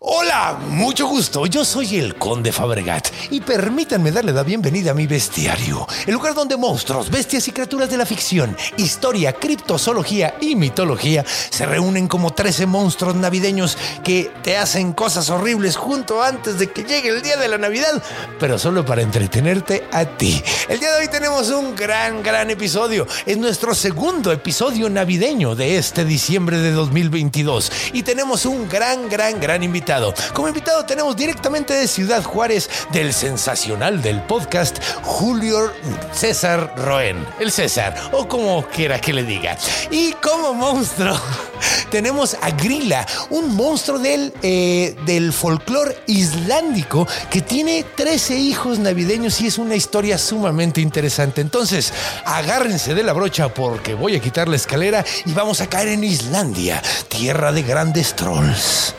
Hola, mucho gusto. Yo soy el Conde Fabregat y permítanme darle la bienvenida a mi bestiario, el lugar donde monstruos, bestias y criaturas de la ficción, historia, criptozoología y mitología se reúnen como 13 monstruos navideños que te hacen cosas horribles junto antes de que llegue el día de la Navidad, pero solo para entretenerte a ti. El día de hoy tenemos un gran, gran episodio. Es nuestro segundo episodio navideño de este diciembre de 2022 y tenemos un gran, gran, gran invitado. Como invitado tenemos directamente de Ciudad Juárez del sensacional del podcast Julio César Roen, el César, o como quiera que le diga. Y como monstruo tenemos a Grilla, un monstruo del, eh, del folclore islandico que tiene 13 hijos navideños y es una historia sumamente interesante. Entonces, agárrense de la brocha porque voy a quitar la escalera y vamos a caer en Islandia, tierra de grandes trolls.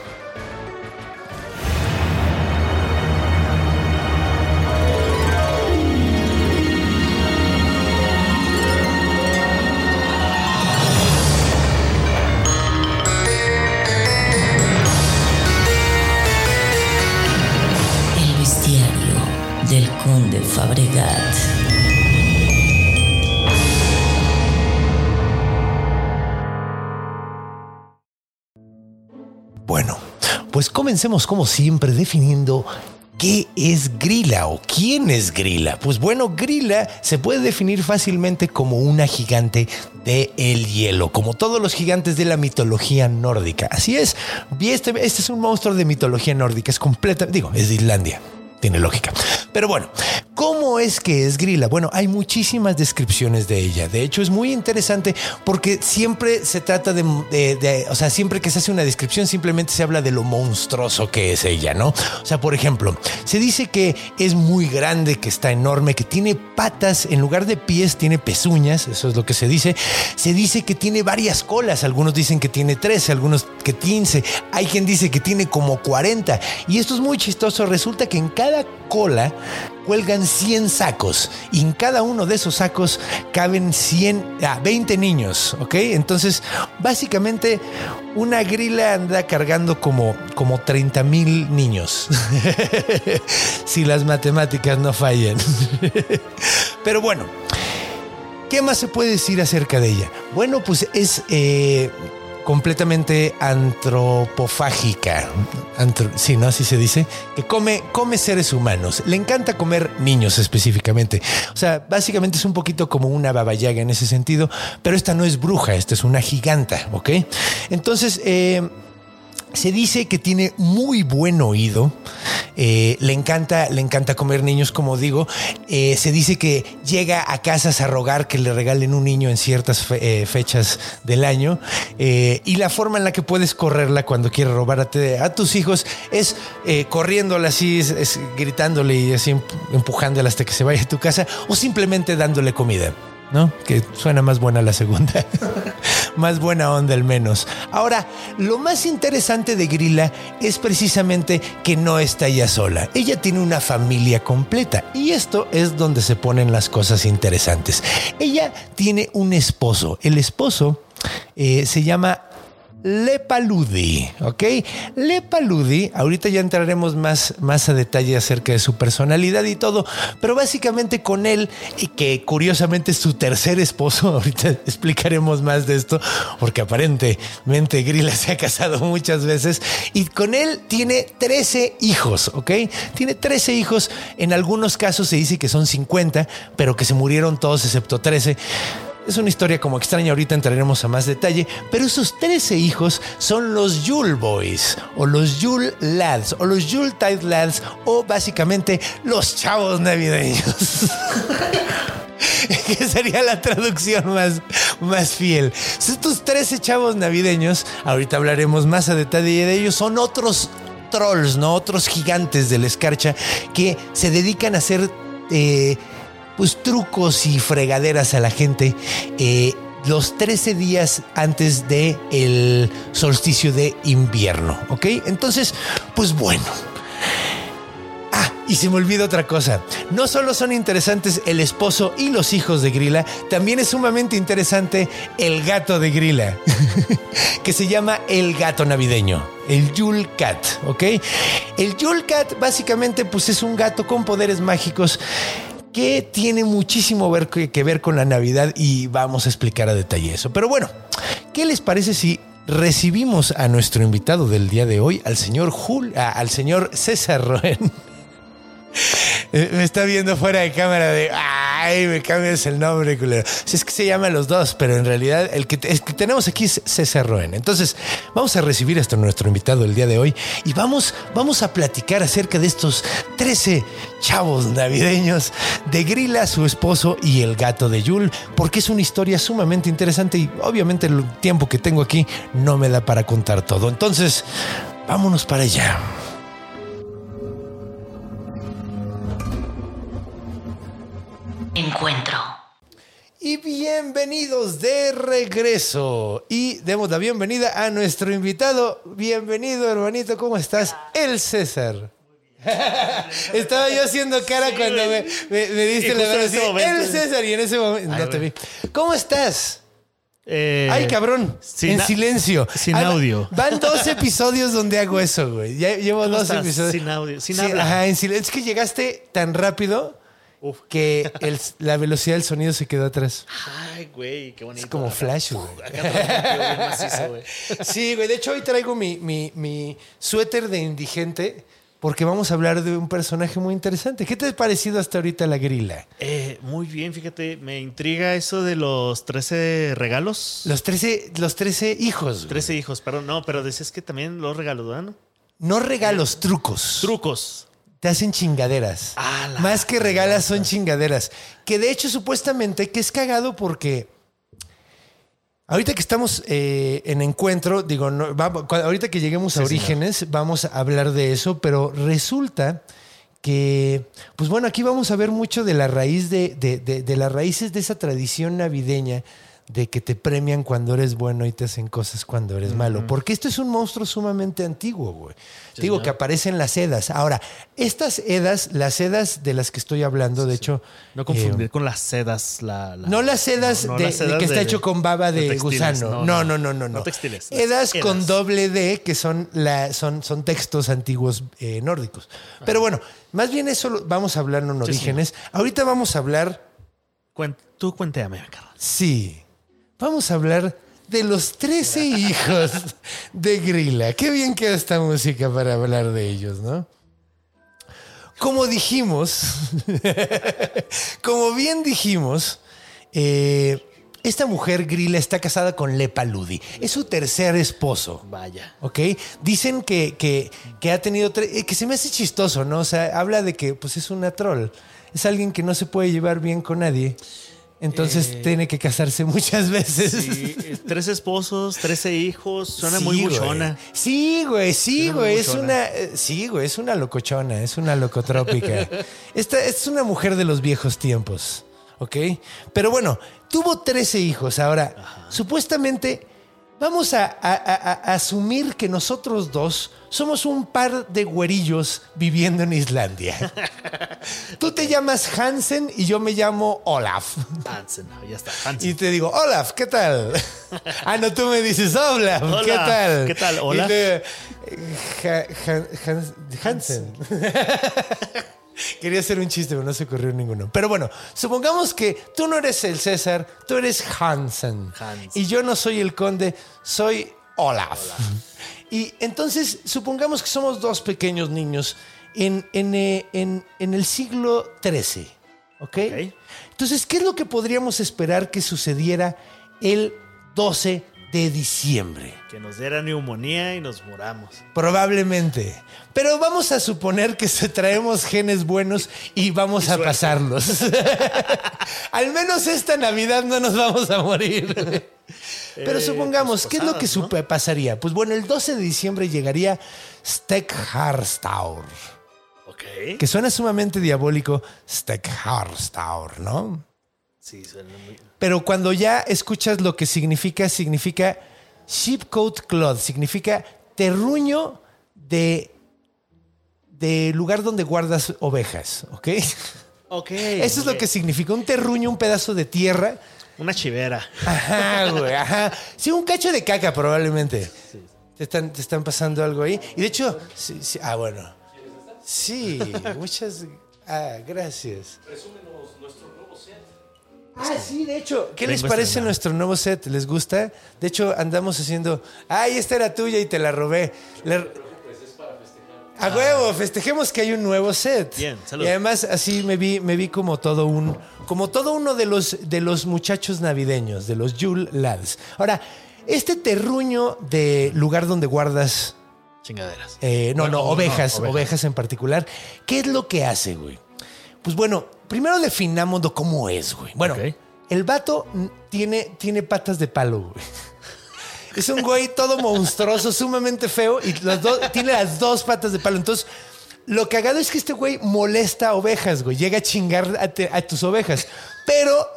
Bueno, pues comencemos como siempre definiendo qué es Grilla o quién es Grilla. Pues bueno, Grilla se puede definir fácilmente como una gigante de el hielo, como todos los gigantes de la mitología nórdica. Así es, este, este es un monstruo de mitología nórdica, es completa, digo, es de Islandia. Tiene lógica. Pero bueno, ¿cómo es que es Grilla? Bueno, hay muchísimas descripciones de ella. De hecho, es muy interesante porque siempre se trata de, de- de- o sea, siempre que se hace una descripción, simplemente se habla de lo monstruoso que es ella, ¿no? O sea, por ejemplo, se dice que es muy grande, que está enorme, que tiene patas, en lugar de pies, tiene pezuñas, eso es lo que se dice. Se dice que tiene varias colas, algunos dicen que tiene 13, algunos que 15, hay quien dice que tiene como 40. Y esto es muy chistoso, resulta que en cada cola cuelgan 100 sacos y en cada uno de esos sacos caben 100, ah, 20 niños, ¿ok? Entonces, básicamente una grila anda cargando como, como 30 mil niños, si las matemáticas no fallan. Pero bueno, ¿qué más se puede decir acerca de ella? Bueno, pues es... eh, completamente antropofágica. Antro- sí, ¿no? Así se dice. Que come, come seres humanos. Le encanta comer niños específicamente. O sea, básicamente es un poquito como una babayaga en ese sentido, pero esta no es bruja, esta es una giganta, ¿ok? Entonces, eh, se dice que tiene muy buen oído. eh, le encanta, le encanta comer niños, como digo. Eh, se dice que llega a casas a rogar que le regalen un niño en ciertas eh, fechas del año. Y la forma en la que puedes correrla cuando quiere robar a, tus hijos es corriéndola así, es- gritándole y así emp- empujándola hasta que se vaya a tu casa, o simplemente dándole comida. ¿No? Que suena más buena la segunda. más buena onda al menos. Ahora, lo más interesante de Grilla es precisamente que no está ella sola. Ella tiene una familia completa y esto es donde se ponen las cosas interesantes. Ella tiene un esposo. El esposo eh, se llama Lepaludi, ¿ok? Lepaludi, ahorita ya entraremos más, más a detalle acerca de su personalidad y todo, pero básicamente con él, y que curiosamente es su tercer esposo, ahorita explicaremos más de esto, porque aparentemente Grilla se ha casado muchas veces, y con él tiene 13 hijos, ¿ok? Tiene 13 hijos, en algunos casos se dice que son 50, pero que se murieron todos excepto 13. Es una historia como extraña, ahorita entraremos a más detalle, pero esos 13 hijos son los Yule Boys, o los Yule Lads, o los Yule Tide Lads, o básicamente los chavos navideños. que sería la traducción más, más fiel. Estos 13 chavos navideños, ahorita hablaremos más a detalle de ellos, son otros trolls, ¿no? Otros gigantes de la escarcha que se dedican a hacer eh, pues trucos y fregaderas a la gente. eh, los 13 días antes de el solsticio de invierno, ¿ok? Entonces, pues bueno. Ah, y se me olvida otra cosa. No solo son interesantes el esposo y los hijos de Grilla, también es sumamente interesante el gato de Grilla, que se llama el gato navideño, el Yule Cat, ¿ok? El Yule Cat básicamente pues es un gato con poderes mágicos que tiene muchísimo ver- que, que ver con la Navidad y vamos a explicar a detalle eso. Pero bueno, ¿qué les parece si recibimos a nuestro invitado del día de hoy, al señor Jul, al señor César Roen? Eh, Me está viendo fuera de cámara de, ay, me cambias el nombre, culero. Si es que se llaman los dos, pero en realidad el que, tenemos aquí es César Roen. Entonces, vamos a recibir hasta nuestro invitado el día de hoy y vamos, vamos a platicar acerca de estos 13 chavos navideños de Grilla, su esposo y el gato de Yul, porque es una historia sumamente interesante y obviamente el tiempo que tengo aquí no me da para contar todo. Entonces, vámonos para allá. Encuentro. Y bienvenidos de regreso. Y demos la bienvenida a nuestro invitado. Bienvenido, hermanito, ¿cómo estás? El César. Estaba yo haciendo cara cuando me, me- me diste la mano así. El César, y en ese momento Ay, no te vi. güey. ¿Cómo estás? Eh, Ay, cabrón. sin en silencio. sin Ah, audio. Van dos episodios donde hago eso, güey. Ya llevo ¿Cómo dos estás? episodios. Sin audio, sin Sí, habla. Ajá, en silencio. Es que llegaste tan rápido Uf. que el- la velocidad del sonido se quedó atrás. Ay, güey, qué bonito. Es como flash, güey. Sí, güey. De hecho, hoy traigo mi, mi- mi suéter de indigente porque vamos a hablar de un personaje muy interesante. ¿Qué te ha parecido hasta ahorita la grila? Eh, muy bien, fíjate, me intriga eso de los 13 regalos. Los 13, los 13 hijos. güey. 13 hijos, perdón, no, pero decías que también los regalos, no? No regalos, trucos. Trucos. Te hacen chingaderas. Ah, Más que regalas son chingaderas. Que de hecho, supuestamente, que es cagado porque. Ahorita que estamos eh, en encuentro, digo, no, vamos- ahorita que lleguemos a señor. Orígenes, vamos a hablar de eso, pero resulta que, pues bueno, aquí vamos a ver mucho de la raíz de, de- de- de las raíces de esa tradición navideña de que te premian cuando eres bueno y te hacen cosas cuando eres malo. Porque esto es un monstruo sumamente antiguo, güey. Digo que aparecen las edas. Ahora, estas edas, las edas de las que estoy hablando, de hecho... No confundir eh, con las sedas. La, la- no las sedas, no, no de, las de sedas que está de- hecho con baba de, textiles, gusano. No, no, no, no, no. No textiles. Edas con doble D, que son, la, son, son textos antiguos eh, nórdicos. Pero bueno, más bien eso lo- vamos a hablar en orígenes. Ahorita vamos a hablar, tú cuéntame, carnal. sí, vamos a hablar de los 13 hijos de Grilla. Qué bien queda esta música para hablar de ellos, ¿no? Como dijimos, como bien dijimos, eh, esta mujer Grilla está casada con Lepaludi. Es su tercer esposo. Vaya. ¿Ok? Dicen que, que, que ha tenido tre- eh, que se me hace chistoso, ¿no? O sea, habla de que pues es una troll. Es alguien que no se puede llevar bien con nadie. Entonces Eh, tiene que casarse muchas veces. Sí, eh, tres esposos, trece hijos, suena Sí, muy güey. buchona. Sí, güey, sí, Suena güey. Es una. eh, Sí, güey, es una locochona, es una locotrópica. Esta es una mujer de los viejos tiempos. ¿Ok? Pero bueno, tuvo 13 hijos. Ahora, supuestamente, vamos a, a- a- a asumir que nosotros dos somos un par de güerillos viviendo en Islandia. Tú te llamas Hansen y yo me llamo Olaf. Hansen, ya está. Hansen. Y te digo, Olaf, ¿qué tal? ah, no, tú me dices, Olaf, ¿qué Hola, tal? ¿qué tal, Y Olaf? le- Hans- Hansen. Quería hacer un chiste, pero no se ocurrió ninguno. Pero bueno, supongamos que tú no eres el César, tú eres Hansen. Hansen. Y yo no soy el conde, soy Olaf. Y entonces, supongamos que somos dos pequeños niños en, en, eh, en- en el siglo XIII. ¿ok? Ok. Entonces, ¿qué es lo que podríamos esperar que sucediera el 12 de diciembre. Que nos diera neumonía y nos muramos. Probablemente. Pero vamos a suponer que se traemos genes buenos y vamos a pasarlos. Al menos esta Navidad no nos vamos a morir. Pero Eh, supongamos, pues ¿qué es lo que pasaría? Pues bueno, el 12 de diciembre llegaría Steckharstaur, Ok. que suena sumamente diabólico, Steckharstaur, ¿no? Sí, suena muy. Pero cuando ya escuchas lo que significa, significa sheepcoat cloth, significa terruño de, de lugar donde guardas ovejas, ¿ok? Ok. Eso es lo que significa un terruño, un pedazo de tierra. Una chivera. Ajá, güey, ajá. Sí, un cacho de caca probablemente. Te están, te están pasando algo ahí. Y de hecho, sí, sí, ah, bueno. Sí, muchas ah, gracias. Ah, sí, de hecho. ¿Qué les parece nuestro nuevo set? ¿Les gusta? De hecho, andamos haciendo. ¡Ay, esta era tuya y te la robé! Le- A huevo, festejemos que hay un nuevo set. Bien, salud. Y además así me vi, me vi como todo un, como todo uno de los, de los muchachos navideños, de los Yule Lads. Ahora, este terruño de lugar donde guardas, Chingaderas. eh, no, Bueno, no, ovejas. ovejas, en particular, ¿qué es lo que hace, güey? Pues bueno, primero definámoslo cómo es, güey. Bueno, el vato tiene, tiene patas de palo, güey. Es un güey todo monstruoso, sumamente feo y los dos, tiene las dos patas de palo. Entonces, lo cagado es que este güey molesta a ovejas, güey. Llega a chingar a, te- a tus ovejas. Pero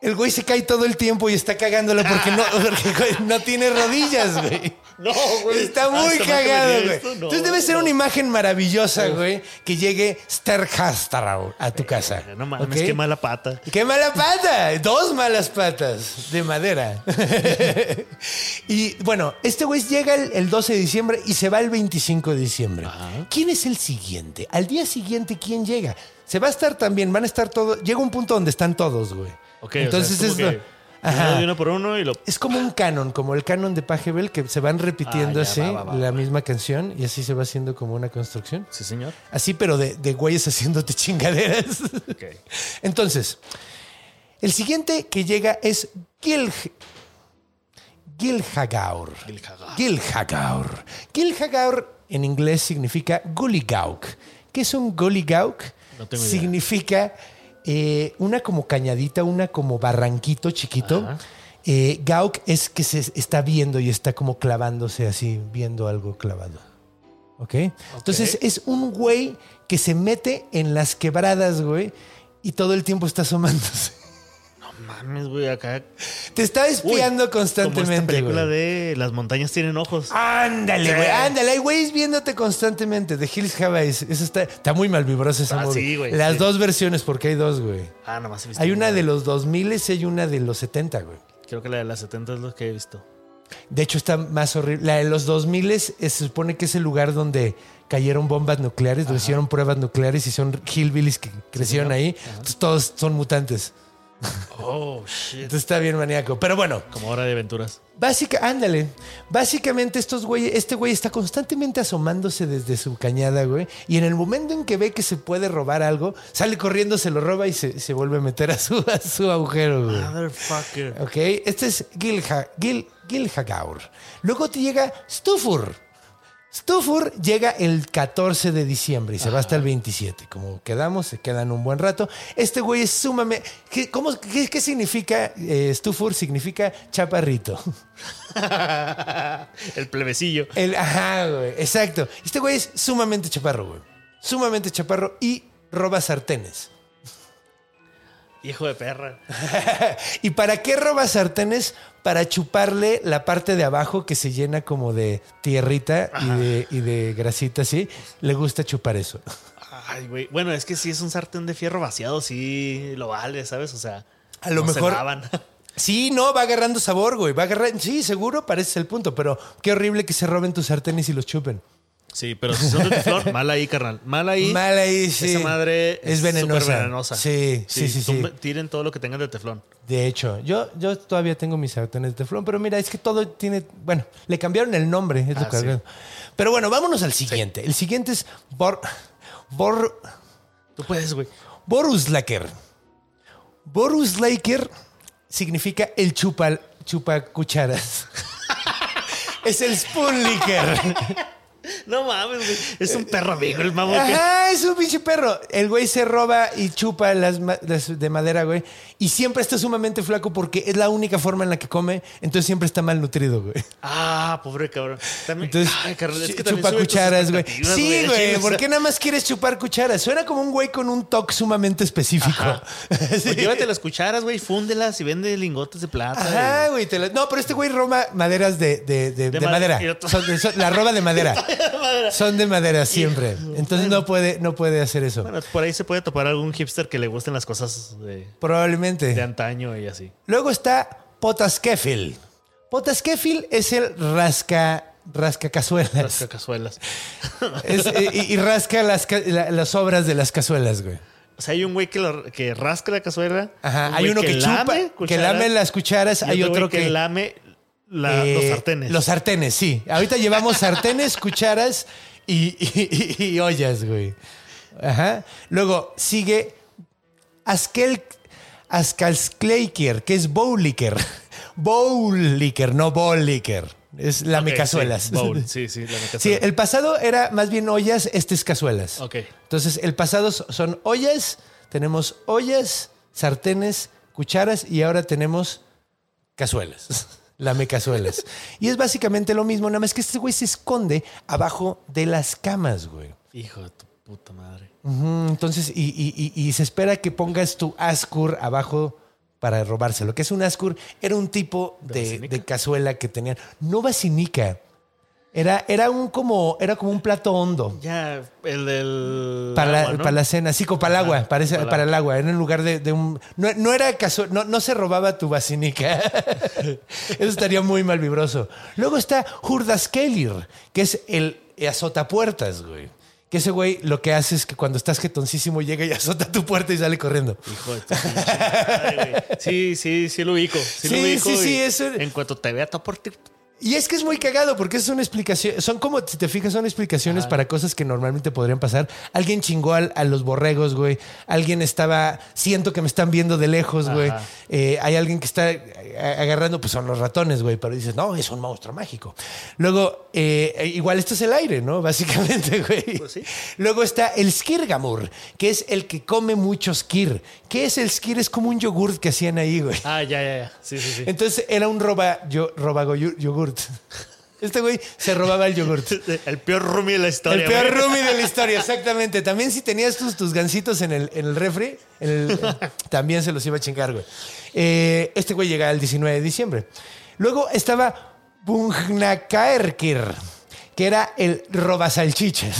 el güey se cae todo el tiempo y está cagándola porque no, porque, güey, no tiene rodillas, güey. No, güey. Está Ah, muy ¿se me cagado, güey. No, Entonces debe ser no. una imagen maravillosa, güey, que llegue Sterkastarau a tu casa. No mames, ¿ok? qué mala pata. ¡Qué mala pata! Dos malas patas de madera. y bueno, este güey llega el, el 12 de diciembre y se va el 25 de diciembre. ¿Quién es el siguiente? Al día siguiente, ¿quién llega? Se va a estar también, van a estar todos. Llega un punto donde están todos, güey. Ok, Entonces o sea, es como es. que Ajá. uno de uno por uno y lo. Es como un canon, como el canon de Pajebel, que se van repitiendo Ah, ya, así va, va, va, la misma canción y así se va haciendo como una construcción. Sí, señor. Así, pero de, de güeyes haciéndote chingaderas. Ok. Entonces, el siguiente que llega es Gil, Gilhagaur. Gilhagaur. Gilhagaur. Gilhagaur en inglés significa Gulligauk. ¿Qué es un Gulligauk? No tengo idea. Significa eh, una como cañadita, una como barranquito chiquito. Ajá. Eh, gauk es que se está viendo y está como clavándose así, viendo algo clavado. ¿Ok? Entonces es un güey que se mete en las quebradas, güey, y todo el tiempo está asomándose. Mames, güey, acá. Te está espiando Uy, Como esta constantemente, película güey. de Las montañas tienen ojos. Ándale, Sí. güey, ándale. Hay güeyes viéndote constantemente. The Hills Have Eyes. Eso está, está muy mal vibrosa esa Ah, movie. sí, güey, Las sí. dos versiones, porque hay dos, güey. Ah, nomás he visto. Hay una de los 2000 y hay una de los 70, güey. Creo que la de las 70 es lo que he visto. De hecho, está más horrible. La de los 2000 es- se supone que es el lugar donde cayeron bombas nucleares, donde hicieron pruebas nucleares y son hillbillies que crecieron ahí. Entonces, todos son mutantes. Oh, shit. Entonces está bien maníaco. Pero bueno, Como hora de aventuras. básica, ándale. Básicamente estos güeyes, este güey está constantemente asomándose desde su cañada, güey. Y en el momento en que ve que se puede robar algo, sale corriendo, se lo roba y se, se vuelve a meter a su, a su agujero, güey. Motherfucker. Ok, este es Gilha, Gil, Gilhagaur. Luego te llega Stufur. Stufur llega el 14 de diciembre y se va hasta el 27. Como quedamos, se quedan un buen rato. Este güey es sumamente... ¿Qué, cómo- qué- qué significa eh, Stufur? Significa chaparrito. El plebecillo. El, ajá, güey, exacto. Este güey es sumamente chaparro, güey. Sumamente chaparro y roba sartenes. Hijo de perra. ¿Y para qué roba sartenes? Para chuparle la parte de abajo que se llena como de tierrita y de, y de grasita así. Le gusta chupar eso. Ay, güey. Bueno, es que si es un sartén de fierro vaciado, sí lo vale, ¿sabes? O sea, A lo no se mejor- lavan. Sí, no, va agarrando sabor, güey. Va agarrando. Sí, seguro, parece el punto. Pero qué horrible que se roben tus sartenes y los chupen. Sí, pero si son de teflón, mal ahí, carnal. Mal ahí. Mal ahí, sí. Esa madre Es venenosa. súper venenosa. Sí, sí, sí, Tiren todo lo que tengan de teflón. De hecho, yo, yo todavía tengo mis sartenes de teflón, pero mira, es que todo tiene. Bueno, le cambiaron el nombre, es lo Ah, que sí. Pero bueno, vámonos al siguiente. El siguiente es Bor. Bor. Tú puedes, güey. Boruslaker. Boruslaker significa el chupa, chupa cucharas. Es el spoon licker. No mames, güey. Es un perro amigo el mamón. Ajá, es un pinche perro. El güey se roba y chupa las, las de madera, güey. Y siempre está sumamente flaco porque es la única forma en la que come. Entonces siempre está mal nutrido, güey. Ah, pobre cabrón. También, Entonces, Ay, es que chupa cucharas, güey. Sí, güey. ¿Por qué nada más quieres chupar cucharas? Suena como un güey con un toque sumamente específico. Sí. Pues llévate las cucharas, güey, fúndelas y vende lingotes de plata. Ajá, güey. te la- No, pero este güey roba maderas de, de- de- de ma- madera. Son de- son- la roba de madera. Madera. Son de madera siempre. Entonces no puede, no puede hacer eso. Bueno, por ahí se puede topar algún hipster que le gusten las cosas de, de antaño y así. Luego está Potaskefil. Potaskefil es el rasca, rasca cazuelas. Las cazuelas. Es, eh, y, y rasca las, la- las obras de las cazuelas, güey. O sea, hay un güey que, lo- que rasca la cazuela. Ajá. un Hay uno que, chupa, que cucharas, lame las cucharas. y Hay otro que, lame la- eh, los sartenes. Los sartenes, sí. Ahorita llevamos sartenes, cucharas y- y ollas, güey. Ajá. Luego sigue Askel, Askalskleiker, que es Bowlicker. Bowlicker, no Bowlicker. Es la Ok, cazuelas. Sí, bowl. sí, sí, la Sí, el pasado era más bien ollas, este es cazuelas. Ok. Entonces, el pasado so- son ollas, tenemos ollas, sartenes, cucharas y ahora tenemos cazuelas. Lamecazuelas. y es básicamente lo mismo, nada más que este güey se esconde abajo de las camas, güey. Hijo de tu puta madre. Entonces, y, y- y- y se espera que pongas tu ascur abajo para robárselo. Que es un ascur? Era un tipo ¿De de, vacinica? de cazuela que tenían. No vacinica. Era, era un como, era como un plato hondo. Ya, el del. Para, la, agua, ¿no? para la cena, sí, como para el agua, parece, para el para el agua, era en lugar de, de un... No, no era caso, no, no se robaba tu vacinica. Eso estaría muy mal vibroso. Luego está Hurdaskelir, que es el azotapuertas, güey. Que ese güey lo que hace es que cuando estás jetoncísimo llega y azota tu puerta y sale corriendo. Hijo de tu madre, güey. Sí, sí, sí lo ubico. Sí, lo Sí, ubico sí, eso- En cuanto te vea por ti. Y es que es muy cagado porque es una explicación. Son como, si te fijas, son explicaciones para cosas que normalmente podrían pasar. Alguien chingó al- a los borregos, güey. Alguien estaba. Siento que me están viendo de lejos, güey. Eh, hay alguien que está eh, agarrando, pues son los ratones, güey. Pero dices, no, es un monstruo mágico. Luego, eh, igual esto es el aire, ¿no? Básicamente, güey. Pues sí. Luego está el skirgamur, que es el que come mucho skir. ¿Qué es el skir? Es como un yogurt que hacían ahí, güey. Ah, ya, ya, ya. Sí, sí, sí. Entonces era un roba, yo, robago yu- yogurt. Este güey se robaba el yogurt. El peor roomie de la historia. El peor roomie de la historia, exactamente. También si tenías tus, tus gancitos en el, en el refri, en el- también se los iba a chingar, güey. Eh, este güey llega el 19 de diciembre. Luego estaba Bungnakaerkir, que era el robasalchichas.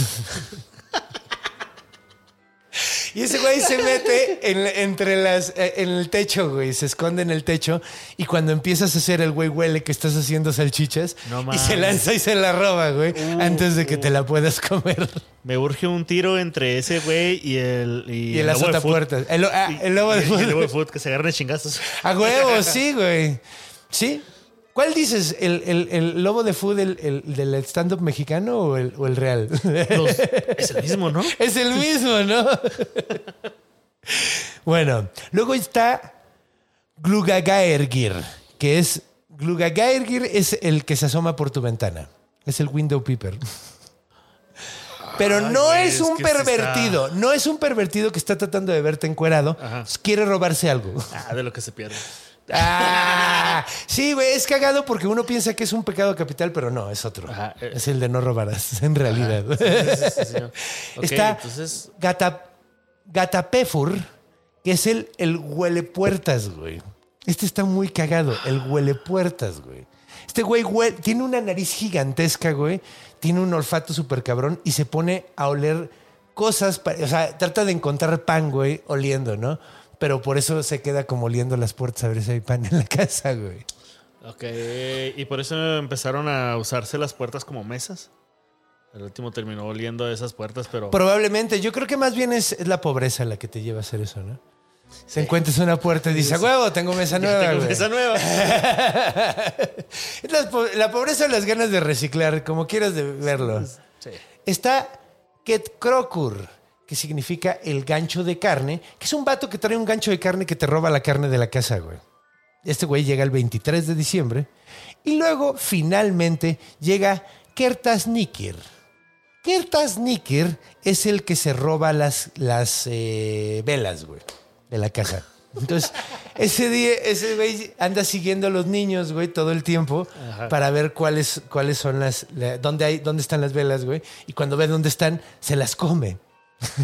Y ese güey se mete en, entre las, eh, en el techo, güey. Se esconde en el techo. Y cuando empiezas a hacer el güey huele que estás haciendo salchichas. No y se lanza y se la roba, güey. antes de que te la puedas comer. Me urge un tiro entre ese güey y el. Y, Y el lobo de azotapuertas. El, ah, el lobo de y- y el lobo de foot, que se agarren chingazos. A huevo, sí, güey. ¿Sí? ¿Cuál dices? ¿El, el- el lobo de food el, el- del stand-up mexicano o el, o el real? Los- es el mismo, ¿no? Es el mismo, ¿no? bueno, luego está Glugagaergir, que es Glugagaergir es el que se asoma por tu ventana. Es el window peeper. Pero no es un pervertido, no es un pervertido que está tratando de verte encuerado, Ajá. quiere robarse algo. Ah, de lo que se pierde. Ah, sí, güey, es cagado porque uno piensa que es un pecado capital, pero no, es otro. Ajá, eh. Es el de no robarás, en realidad. Sí, sí, sí, señor. Ok, Está entonces. Gata, Gatapefur, que es el, el huele puertas, güey. Este está muy cagado, el huele puertas, güey. Este güey hue- tiene una nariz gigantesca, güey. Tiene un olfato súper cabrón y se pone a oler cosas. pa- O sea, trata de encontrar pan, güey, oliendo, ¿no? Pero por eso se queda como oliendo las puertas a ver si hay pan en la casa, güey. Ok, y por eso empezaron a usarse las puertas como mesas. El último terminó oliendo a esas puertas, pero. Probablemente, yo creo que más bien es, es la pobreza la que te lleva a hacer eso, ¿no? Se encuentras una puerta y dices, "A huevo, tengo mesa nueva. tengo güey". mesa nueva. Es la, po- la pobreza o las ganas de reciclar, como quieras de verlo. Sí. Está Ket Krokur, que significa el gancho de carne, que es un vato que trae un gancho de carne que te roba la carne de la casa, güey. Este güey llega el 23 de diciembre Y luego, finalmente, llega Kertasnikir. Kertasnikir es el que se roba las, las eh, velas, güey, de la casa. Entonces, ese día, ese güey anda siguiendo a los niños, güey, todo el tiempo Ajá. para ver cuáles, cuáles son las, la- dónde hay, dónde están las velas, güey. Y cuando ve dónde están, se las come.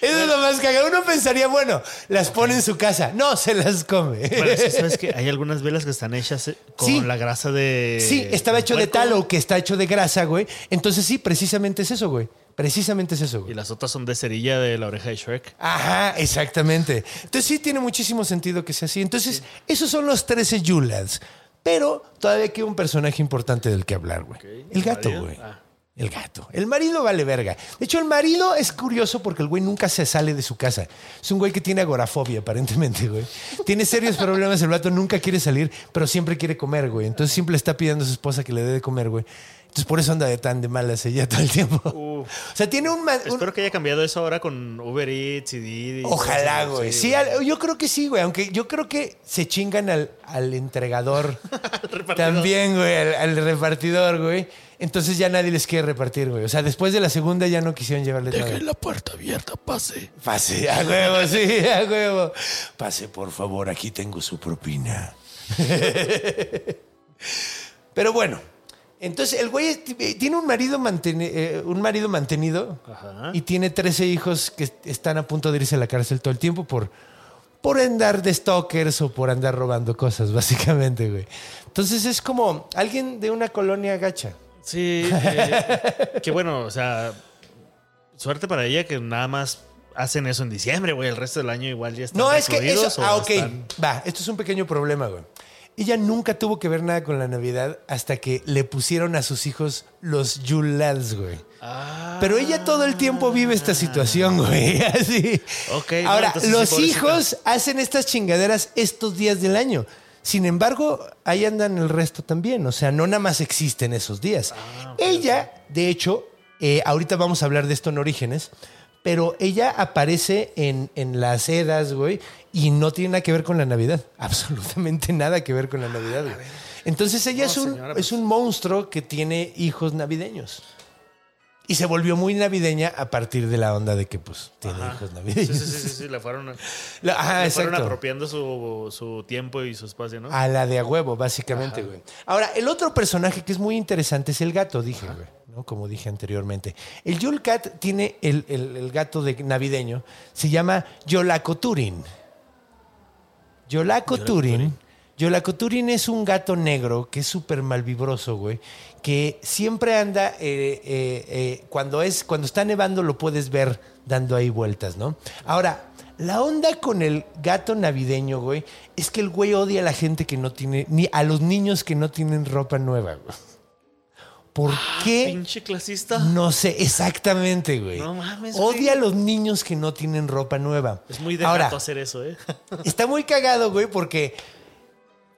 Eso es lo más cagado. Uno pensaría, bueno, las pone en su casa. No, se las come. Bueno, sabes que hay algunas velas que están hechas eh, con Sí. la grasa de. Sí, estaba hecho de puerco, talo, que está hecho de grasa, güey. Entonces sí, precisamente es eso, güey. Precisamente es eso, Y güey. las otras son de cerilla de la oreja de Shrek. Ajá, exactamente. Entonces sí tiene muchísimo sentido que sea así. Entonces, esos son los 13 Yulads. Pero todavía queda un personaje importante del que hablar, güey. El gato, güey. Ah. El gato. El marido vale verga. De hecho, el marido es curioso porque el güey nunca se sale de su casa. Es un güey que tiene agorafobia, aparentemente, güey. Tiene serios problemas. El vato nunca quiere salir, pero siempre quiere comer, güey. Entonces siempre le está pidiendo a su esposa que le dé de comer, güey. Entonces por eso anda de tan de malas ella todo el tiempo. O sea, tiene un... un- Espero que haya cambiado eso ahora con Uber Eats y Didi. Ojalá, güey. Sí, al- yo creo que sí, güey. Aunque yo creo que se chingan al, al entregador. También, güey. Al, al repartidor, güey. Entonces ya nadie les quiere repartir, güey. O sea, después de la segunda ya no quisieron llevarle nada. la puerta abierta, pase. Pase, a huevo, sí, a huevo. Pase, por favor, aquí tengo su propina. Pero bueno, entonces el güey t- tiene un marido, eh, un marido mantenido Ajá. y tiene 13 hijos que están a punto de irse a la cárcel todo el tiempo por, por andar de stalkers o por andar robando cosas, básicamente, güey. Entonces es como alguien de una colonia gacha. Sí, eh, que bueno, o sea, suerte para ella que nada más hacen eso en diciembre, güey. El resto del año igual ya están No, es que eso. Ah, ok. están- Va, esto es un pequeño problema, güey. Ella nunca tuvo que ver nada con la Navidad hasta que le pusieron a sus hijos los Yulads, güey. Ah. Pero ella todo el tiempo vive esta situación, güey. Así. Ok, no, Ahora, los hijos hacen estas chingaderas estos días del año. Sin embargo, ahí andan el resto también. O sea, no nada más existen esos días. Ah, ella, de hecho, eh, ahorita vamos a hablar de esto en Orígenes, pero ella aparece en, en las edas, güey, y no tiene nada que ver con la Navidad. Absolutamente nada que ver con la Navidad, güey. Entonces ella No, es, un, señora, pues. es un monstruo que tiene hijos navideños. Y se volvió muy navideña a partir de la onda de que, pues, tiene Ajá. hijos navideños. sí, sí, sí, sí, le fueron, La- ajá, le fueron apropiando su, su tiempo y su espacio, ¿no? A la de a huevo, básicamente, güey. Ahora, el otro personaje que es muy interesante es el gato, dije, güey. ¿no? Como dije anteriormente. El Yule Cat tiene el, el- el gato de navideño, se llama Yolaco Turin. Yolaco Turin. Yolaco Turin es un gato negro que es súper malvibroso, güey. Que siempre anda, eh, eh, eh, cuando, es, cuando está nevando lo puedes ver dando ahí vueltas, ¿no? Ahora, la onda con el gato navideño, güey, es que el güey odia a la gente que no tiene, ni a los niños que no tienen ropa nueva, güey. ¿Por qué? Pinche clasista. No sé, exactamente, güey. No mames, güey. Odia a los niños que no tienen ropa nueva. Es muy de Ahora, gato hacer eso, ¿eh? Está muy cagado, güey, porque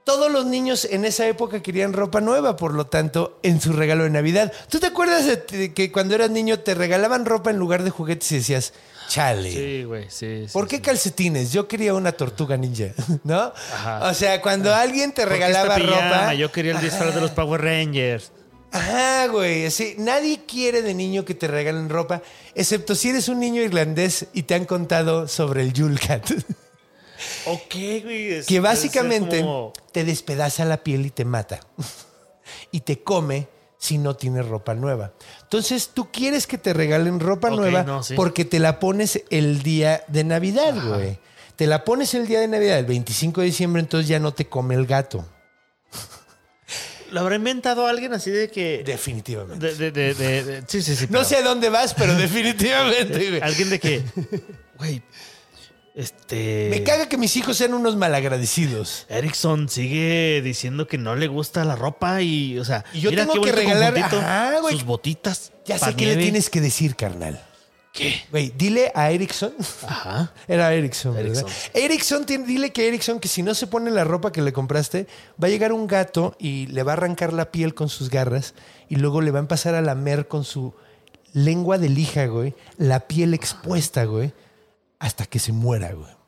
todos los niños en esa época querían ropa nueva, por lo tanto, en su regalo de Navidad. ¿Tú te acuerdas de que cuando eras niño te regalaban ropa en lugar de juguetes y decías, chale? Sí, güey, sí. sí, ¿Por qué sí. calcetines? Yo quería una tortuga ninja, ¿no? Ajá. O sea, cuando alguien te ¿Por qué regalaba ropa. Yo quería el disfraz de los Power Rangers. Ajá, güey. Sí, nadie quiere de niño que te regalen ropa, excepto si eres un niño irlandés y te han contado sobre el Yule Cat. Ok, güey. es- que básicamente como- te despedaza la piel y te mata. y te come si no tienes ropa nueva. Entonces tú quieres que te regalen ropa nueva no, sí. porque te la pones el día de Navidad, güey. Te la pones el día de Navidad, el 25 de diciembre, entonces ya no te come el gato. ¿Lo habrá inventado alguien así de que. Definitivamente. De, de, de, de- de- sí, sí, sí. no pero- sé a dónde vas, pero definitivamente, güey. Alguien de que. Güey. Este. Me caga que mis hijos sean unos malagradecidos. Erickson sigue diciendo que no le gusta la ropa y, o sea, Y yo mira tengo que regalar- Ajá, güey. sus botitas. Ya sé qué le tienes que decir, carnal. ¿Qué? Güey, dile a Erickson. Ajá. Era Erickson, ¿verdad? Erickson. Tiene- dile que Erickson que si no se pone la ropa que le compraste, va a llegar un gato y le va a arrancar la piel con sus garras y luego le va a empezar a lamer con su lengua de lija, güey, la piel expuesta, güey, hasta que se muera, güey.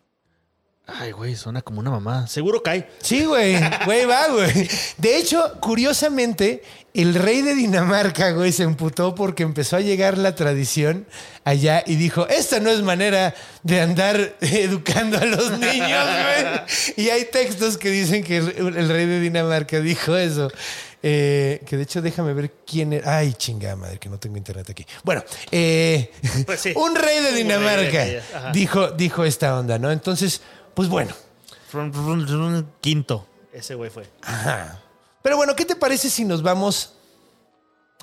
Ay, güey, suena como una mamá. Seguro cae. Sí, güey. Güey, va, güey. De hecho, curiosamente, el rey de Dinamarca, güey, se emputó porque empezó a llegar la tradición allá y dijo, esta no es manera de andar educando a los niños, güey. Y hay textos que dicen que el, el rey de Dinamarca dijo eso. Eh, que de hecho, déjame ver quién era. Ay, chingada madre, que no tengo internet aquí. Bueno, eh, Pues sí. un rey de Un rey de Dinamarca dijo, dijo esta onda, ¿no? Entonces, pues bueno. Quinto. Ese güey fue. Ajá. Pero bueno, ¿qué te parece si nos vamos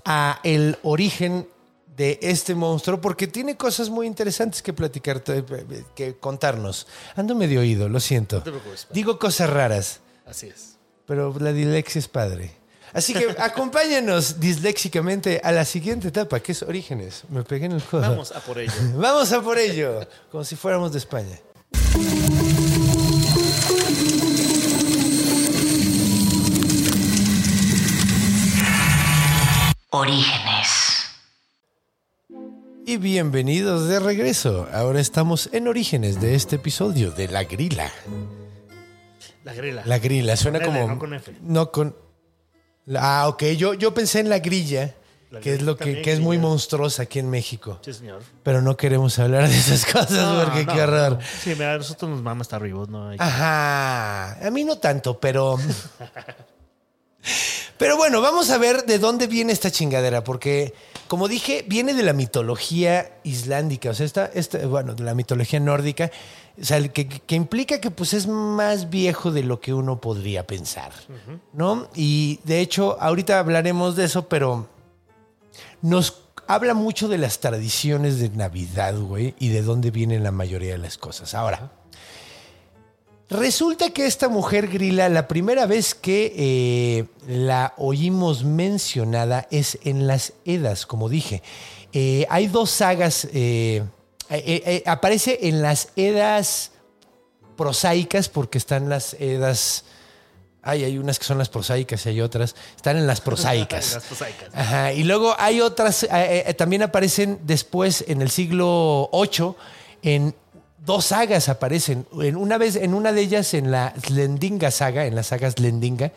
a el origen de este monstruo? Porque tiene cosas muy interesantes que platicar, que contarnos. Ando medio oído, lo siento. te preocupes. Digo cosas raras, Así es. pero la dilexia es padre. Así que acompáñanos disléxicamente a la siguiente etapa, que es orígenes. Me pegué en el codo. Vamos a por ello. Vamos a por ello, como si fuéramos de España. Orígenes. Y bienvenidos de regreso. Ahora estamos en orígenes de este episodio de La Grila. La grila. La Grila suena Con L, como... no con F. No con... Ah, ok. Yo, yo pensé en La Grilla, La que es lo que, que es muy monstruosa aquí en México. Sí, señor. Pero no queremos hablar de esas cosas No, porque no, qué horror. no. Sí, mira, a nosotros nos mama estar vivos, ¿no? Hay- Ajá. A mí no tanto, pero... Pero bueno, vamos a ver de dónde viene esta chingadera, porque, como dije, viene de la mitología islandica, o sea, esta, esta- bueno, de la mitología nórdica, o sea, que, que implica que pues es más viejo de lo que uno podría pensar, ¿no? Y de hecho, ahorita hablaremos de eso, pero nos habla mucho de las tradiciones de Navidad, güey, y de dónde vienen la mayoría de las cosas. Ahora, resulta que esta mujer grila, la primera vez que eh, la oímos mencionada es en las Edas, como dije. Eh, hay dos sagas, eh, eh, eh, aparece en las Edas prosaicas, porque están las Edas... Ay, hay unas que son las prosaicas y hay otras. Están en las prosaicas. Las prosaicas. Ajá, y luego hay otras, eh, eh, también aparecen después en el siglo VIII, en dos sagas aparecen. En una vez, en una de ellas, en la Slendinga saga, en la saga Slendinga,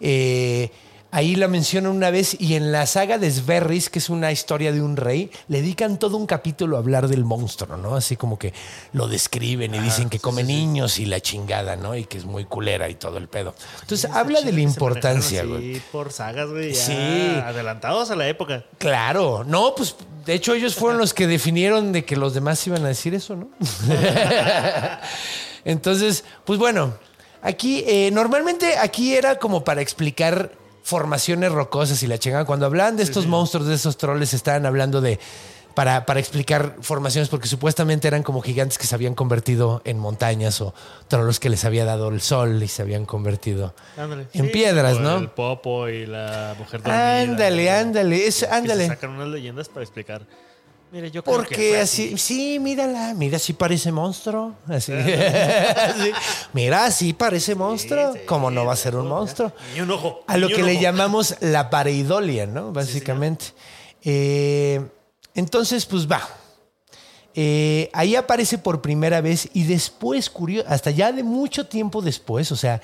eh, ahí la mencionan una vez, y en la saga de Sverris, que es una historia de un rey, le dedican todo un capítulo a hablar del monstruo, ¿no? Así como que lo describen y dicen que come niños y la chingada, ¿no? Y que es muy culera y todo el pedo. Entonces, habla de la importancia, güey. así por sagas, güey. Sí. Adelantados a la época. Claro, no, pues de hecho ellos fueron los que definieron de que los demás iban a decir eso, ¿no? Entonces, pues bueno, aquí eh, normalmente aquí era como para explicar formaciones rocosas y la chingada. Cuando hablaban de estos monstruos, de esos troles, estaban hablando de para, para explicar formaciones porque supuestamente eran como gigantes que se habían convertido en montañas o trolos que les había dado el sol y se habían convertido Ándale. en piedras, ¿no? El popo y la mujer dormida. Ándale, ándale, es, Que se ándale. sacan unas leyendas para explicar. Mire, yo creo que Porque fue así, sí, mírala, mira, sí parece monstruo. Así. Sí. Mira, sí parece monstruo. Sí, sí, ¿Cómo no va a ser un monstruo? Ni un ojo. A lo que le ojo. llamamos la pareidolia, ¿no? Básicamente. Eh, entonces, pues va. Eh, ahí aparece por primera vez y después, curioso, hasta ya de mucho tiempo después, o sea,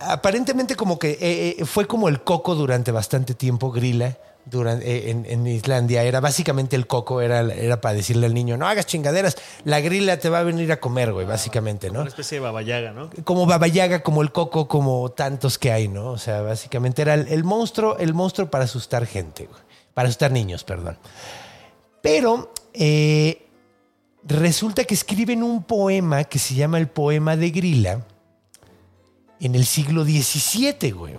aparentemente como que eh, fue como el coco durante bastante tiempo, Grilla, durante, eh, en, en Islandia. Era básicamente el coco, era, era para decirle al niño, no hagas chingaderas, la grila te va a venir a comer, güey, básicamente, ¿no? Una especie de babayaga, ¿no? como Baba Yaga, como el coco, como tantos que hay, ¿no? O sea, básicamente era el, el monstruo, el monstruo para asustar gente, güey. para asustar niños, perdón. Pero eh, resulta que escriben un poema que se llama el poema de Grilla en el siglo XVII, güey.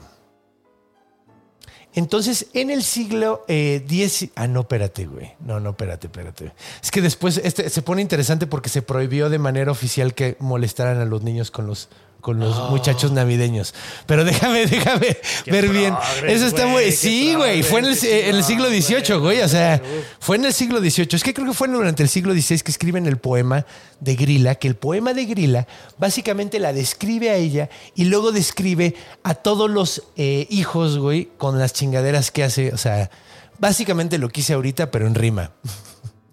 Entonces, en el siglo eh, X... Ah, no, espérate, güey. No, no, espérate, espérate. Es que después este, se pone interesante porque se prohibió de manera oficial que molestaran a los niños con los, con los muchachos navideños. Pero déjame, déjame ver bien. Eso está muy... Sí, güey. Fue en el, en siglo XVIII, güey. O sea, fue en el siglo XVIII. Es que creo que fue durante el siglo XVI que escriben el poema de Grilla, que el poema de Grilla básicamente la describe a ella y luego describe a todos los eh, hijos, güey, con las chingaderas que hace. O sea, básicamente lo que hice ahorita, pero en rima.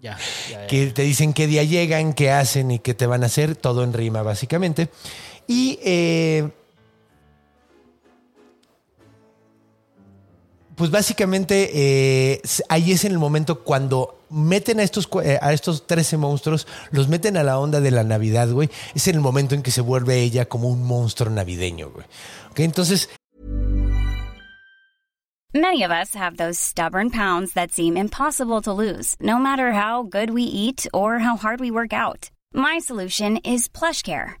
Ya, ya, ya. que te dicen qué día llegan, qué hacen y qué te van a hacer, todo en rima básicamente. Y eh, pues básicamente eh, ahí es en el momento cuando meten a estos, eh, a estos 13 monstruos, los meten a la onda de la Navidad, güey. Es en el momento en que se vuelve ella como un monstruo navideño, güey. Ok, entonces Many of us have those stubborn pounds that seem impossible to lose, no matter how good we eat or how hard we work out. My solution is PlushCare.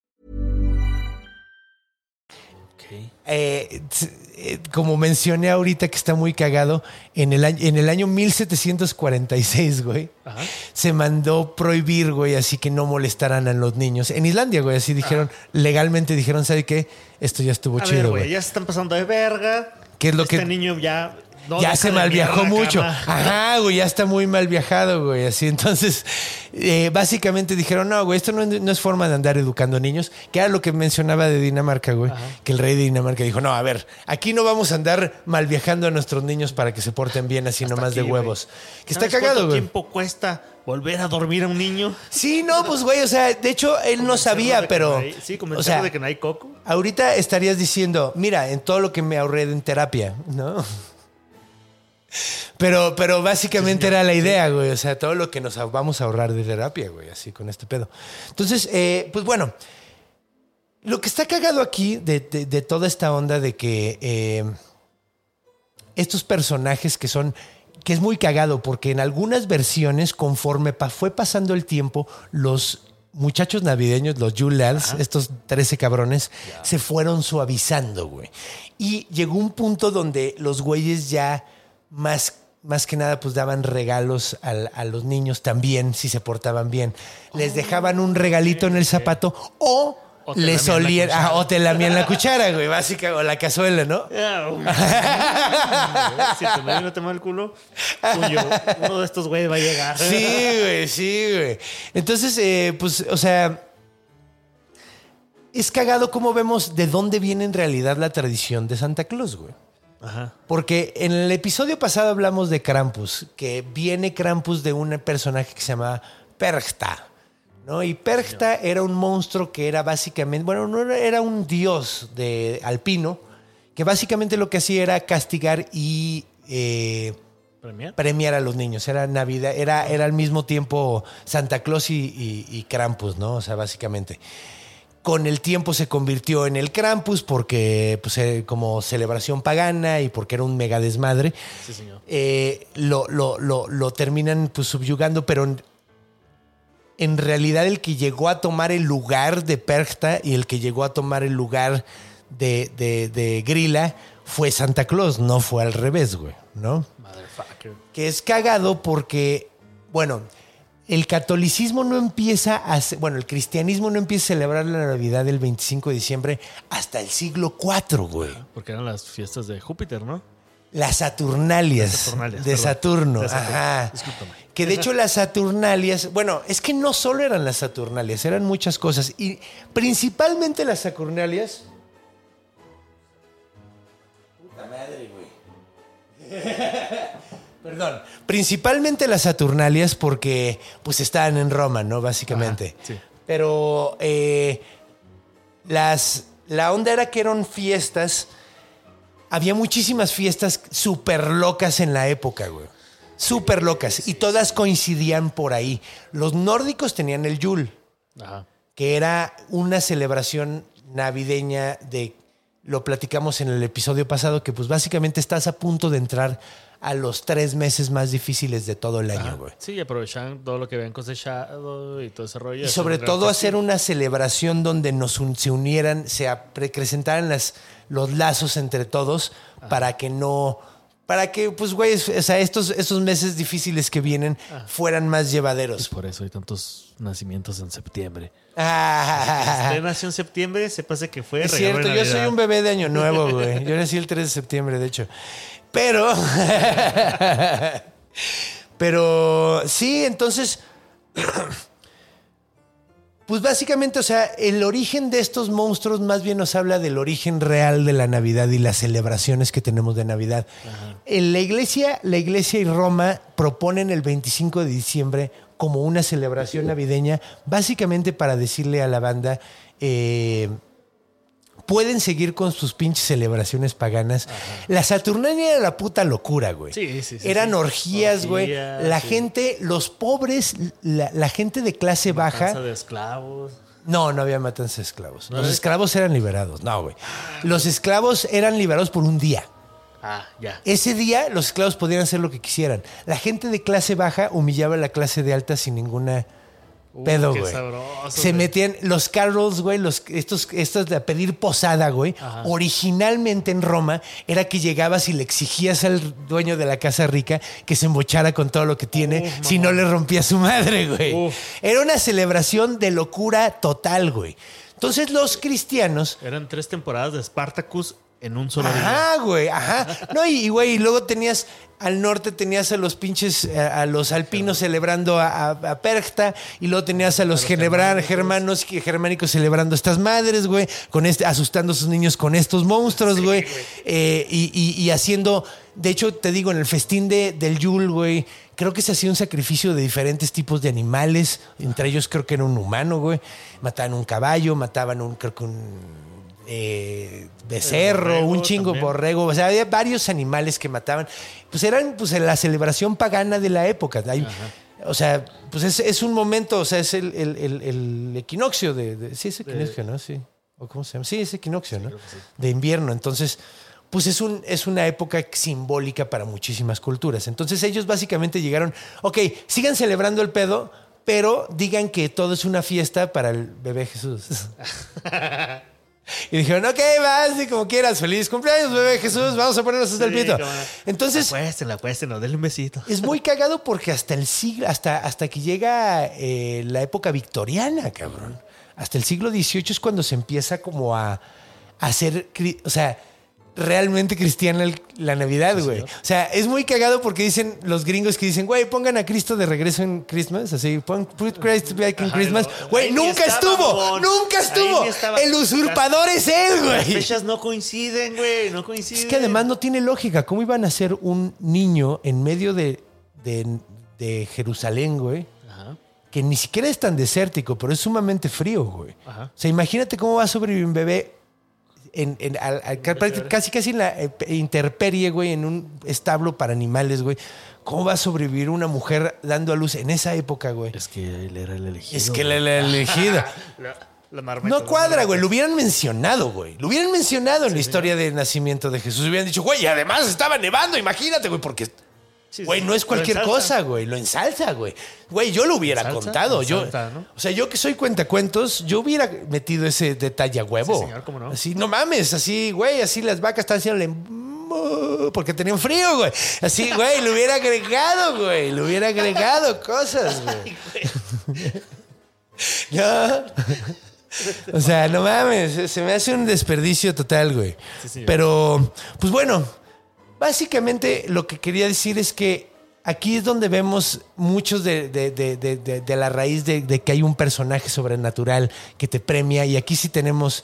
Eh, eh, como mencioné ahorita que está muy cagado, en el año, en el año 1746, güey, Ajá. se mandó prohibir, güey, así que no molestaran a los niños. En Islandia, güey, así dijeron, legalmente dijeron, ¿sabe qué? Esto ya estuvo A chido, güey, güey. ya se están pasando de verga. ¿Qué es lo este que- niño ya... no ya se mal viajó mucho. Ajá, güey, ya está muy mal viajado, güey. Así, entonces, eh, básicamente dijeron, no, güey, esto no, es- no es forma de andar educando niños, que era lo que mencionaba de Dinamarca, güey. Que el rey de Dinamarca dijo, no, a ver, aquí no vamos a andar mal viajando a nuestros niños para que se porten bien así Hasta nomás de aquí, güey. huevos. Que está ¿Sabes cagado, cuánto güey. tiempo cuesta volver a dormir a un niño? Sí, no, pues, güey, o sea, de hecho, él no sabía, pero... hay- sí, o convencerlo sea, de que no hay coco. Ahorita estarías diciendo, mira, en todo lo que me ahorré en terapia, ¿no? Pero, pero básicamente era la idea, güey. O sea, todo lo que nos vamos a ahorrar de terapia, güey, así con este pedo. Entonces, eh, pues bueno, lo que está cagado aquí de, de- de toda esta onda de que eh, estos personajes que son que es muy cagado porque en algunas versiones conforme pa- fue pasando el tiempo los muchachos navideños, los Yule Lads, estos 13 cabrones, se fueron suavizando, güey. Y llegó un punto donde los güeyes ya más, más que nada pues daban regalos al- a los niños también si se portaban bien. Les dejaban un regalito en el zapato o, O te les lamían la olían, cuchara. ah, o te lamían la cuchara, güey, básica, o la cazuela, ¿no? si te medio no te mal el culo, tuyo, uno de estos güeyes va a llegar. Sí, güey, sí, güey. Entonces, eh, pues, o sea, es cagado cómo vemos de dónde viene en realidad la tradición de Santa Claus, güey. Ajá. Porque en el episodio pasado hablamos de Krampus, que viene Krampus de un personaje que se llama Perchta. ¿no? Y Perchta era un monstruo que era básicamente, bueno, no era, era un dios de alpino, que básicamente lo que hacía era castigar y eh, ¿Premiar? premiar a los niños. Era Navidad, era, era al mismo tiempo Santa Claus y, y- y Krampus, ¿no? O sea, básicamente. Con el tiempo se convirtió en el Krampus porque, pues, eh, como celebración pagana y porque era un mega desmadre. Sí, señor. Eh, lo, lo- lo- lo terminan pues, subyugando, pero en, en realidad el que llegó a tomar el lugar de Perchta y el que llegó a tomar el lugar de, de- de Grilla fue Santa Claus, no fue al revés, güey, ¿no? Motherfucker. que es cagado porque, bueno, el catolicismo no empieza a, bueno, el cristianismo no empieza a celebrar la Navidad el 25 de diciembre hasta el siglo IV, güey. Porque eran las fiestas de Júpiter, ¿no? Las Saturnalias, Las Saturnalias, de. Saturno, De Saturno, ajá. discúlpame. Que de hecho las Saturnalias, bueno, es que no solo eran las Saturnalias, eran muchas cosas y principalmente las Saturnalias. Puta madre, güey. Perdón, principalmente las Saturnalias porque pues estaban en Roma, ¿no? Básicamente. Ajá, sí. Pero eh, las, la onda era que eran fiestas había muchísimas fiestas súper locas en la época, güey. Súper locas. Y todas coincidían por ahí. Los nórdicos tenían el Yule, Ajá. que era una celebración navideña de... Lo platicamos en el episodio pasado, que pues básicamente estás a punto de entrar a los tres meses más difíciles de todo el año, güey. Sí, y aprovechaban todo lo que habían cosechado y todo ese rollo. Y sobre todo hacer una celebración donde nos un- se unieran, se presentaran las, los lazos entre todos para que no para que, pues, güey, es- o sea, estos, estos meses difíciles que vienen Ah. fueran más llevaderos. Por eso hay tantos nacimientos en septiembre. Ah, Usted nació en septiembre, sépase que fue es cierto, yo soy un bebé de Año Nuevo, güey. Yo nací el 3 de septiembre, de hecho. Pero, pero sí, entonces, pues básicamente, o sea, el origen de estos monstruos más bien nos habla del origen real de la Navidad y las celebraciones que tenemos de Navidad. En la iglesia, la iglesia y Roma proponen el 25 de diciembre como una celebración navideña, básicamente para decirle a la banda, eh, pueden seguir con sus pinches celebraciones paganas. La Saturnalia era la puta locura, güey. Sí, sí, sí, Eran sí. orgías, güey. La sí. gente, los pobres, la, la gente de clase baja. Matanza de esclavos. No, no había matanza de esclavos. ¿No Los esclavos eran liberados. No, güey. Los esclavos eran liberados por un día. Ah, ya. Ese día los esclavos podían hacer lo que quisieran. La gente de clase baja humillaba a la clase de alta sin ninguna Uh, pedo, qué güey. sabroso, Se güey. metían los carols, güey, los, estos, estos de pedir posada, güey. Ajá. Originalmente en Roma era que llegabas y le exigías al dueño de la casa rica que se embochara con todo lo que tiene, Uf, si no le rompía su madre, güey. Uf. Era una celebración de locura total, güey. Entonces los cristianos Eran tres temporadas de Spartacus en un solo día. Ajá, güey, ajá. No, y güey, y luego tenías al norte tenías a los pinches, eh, a, a los alpinos celebrando a, a, a Perchta, y luego tenías a los, genebra- germanos, germánicos celebrando estas madres, güey, con este, asustando a sus niños con estos monstruos, güey, eh, y, y- y haciendo, de hecho, te digo, en el festín de, del Yule, güey, creo que se hacía un sacrificio de diferentes tipos de animales, entre ellos creo que era un humano, güey, mataban un caballo, mataban un, creo que un eh, becerro, borrego un chingo también. borrego, o sea, había varios animales que mataban. Pues eran pues la celebración pagana de la época. Hay- o sea, pues es, es un momento, o sea, es el, el- el- el equinoccio de, de- Sí, es equinoccio, ¿no? Sí. ¿O cómo se llama? Sí, es equinoccio, ¿no? De invierno. Entonces, pues es, un, es una época simbólica para muchísimas culturas. Entonces ellos básicamente llegaron, ok, sigan celebrando el pedo, pero digan que todo es una fiesta para el bebé Jesús. Y dijeron, ok, va, así como quieras, feliz cumpleaños, bebé Jesús, vamos a ponernos hasta el pito. Entonces, Acuéstenlo, acuéstenlo, denle un besito. es muy cagado porque hasta el siglo, hasta, hasta que llega eh, la época victoriana, cabrón. Hasta el siglo XVIII es cuando se empieza como a, a hacer, o sea, realmente cristiana el- la Navidad, güey. o sea, es muy cagado porque dicen los gringos que dicen, güey, pongan a Cristo de regreso en Christmas, así, pon put Christ back in Ajá, Christmas. no, Güey, nunca estaba, estuvo, nunca estuvo. estaba. El usurpador es él, Las güey. fechas no coinciden, güey, no coinciden. Es que además no tiene lógica. ¿Cómo iban a ser un niño en medio de, de- de Jerusalén, güey? Ajá. Que ni siquiera es tan desértico, pero es sumamente frío, güey. Ajá. O sea, imagínate cómo va a sobrevivir un bebé en, en- al- al- casi casi en la eh, intemperie, güey, en un establo para animales, güey. ¿Cómo va a sobrevivir una mujer dando a luz en esa época, güey? Es que él era el elegido. Es que la, la elegida. La, la marmita, No cuadra, güey. Lo hubieran mencionado, güey. Lo hubieran mencionado en la historia del nacimiento de Jesús. Hubieran dicho, güey, y además estaba nevando, imagínate, güey, porque, Sí, güey, sí. no es cualquier Lo cosa, güey. Lo ensalza, güey. Güey, yo lo hubiera Ensalza, contado. Yo. O sea, yo que soy cuentacuentos, yo hubiera metido ese detalle a huevo. Sí, señor, ¿cómo no? Así, no mames, así, güey, así las vacas están haciéndole... Porque tenían frío, güey. Así, güey, le hubiera agregado, güey. Le hubiera agregado cosas, güey. No. O sea, no mames, se me hace un desperdicio total, güey. Sí. Pero, pues bueno, básicamente lo que quería decir es que aquí es donde vemos muchos de, de- de- de- la raíz de, que hay un personaje sobrenatural que te premia y aquí sí tenemos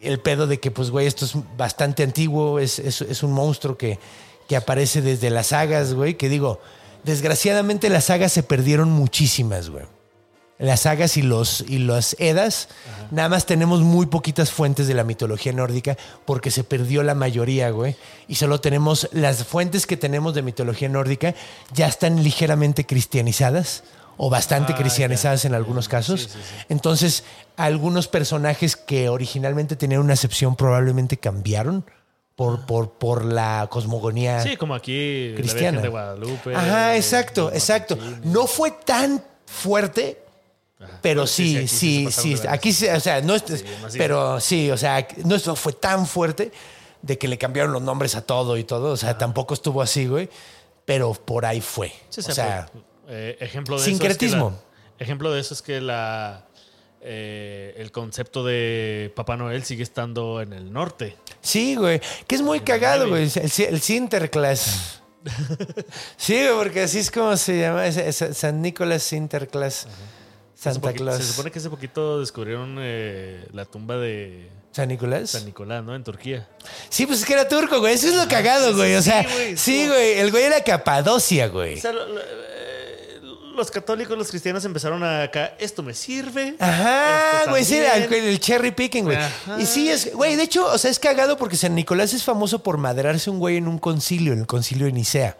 el pedo de que, pues, güey, esto es bastante antiguo, es, es- es un monstruo que, que aparece desde las sagas, güey, que digo, desgraciadamente las sagas se perdieron muchísimas, güey. Las sagas y los y las edas, nada más tenemos muy poquitas fuentes de la mitología nórdica porque se perdió la mayoría, güey. Y solo tenemos las fuentes que tenemos de mitología nórdica ya están ligeramente cristianizadas o bastante Ah, cristianizadas en algunos casos. Entonces, algunos personajes que originalmente tenían una acepción probablemente cambiaron por, por, por la cosmogonía Sí, como aquí cristiana. la Virgen de Guadalupe. Ajá, exacto, los exacto. matachines. No fue tan fuerte, Ajá. pero Sí, sí, sí, aquí sí. Aquí, sí, o sea, no sí. pero sí, o sea, no es- fue tan fuerte de que le cambiaron los nombres a todo y todo. O sea, tampoco estuvo así, güey. Pero por ahí fue. Sí, o sea, pues, eh, ejemplo de sincretismo. Eso es que la- ejemplo de eso es que la eh, el concepto de Papá Noel sigue estando en el norte. sí, güey. Que es muy cagado, güey. El, el Sinterklaas. sí, güey, porque así es como se llama. es- es San Nicolás Sinterklaas. Hace Santa Claus. Se supone que hace poquito descubrieron eh, la tumba de ¿San Nicolás? San Nicolás, ¿no? En Turquía. Sí, pues es que era turco, güey. Eso es lo cagado, güey. O sea, sí, güey, sí, güey. El güey era Capadocia, güey. O sea, lo- lo- eh, los católicos, los cristianos empezaron a acá, esto me sirve. Ajá, güey, sí, era el, también". el cherry picking, güey. Y sí, es, güey, de hecho, o sea, es cagado porque San Nicolás es famoso por madrarse un güey en un concilio, en el concilio de Nicea.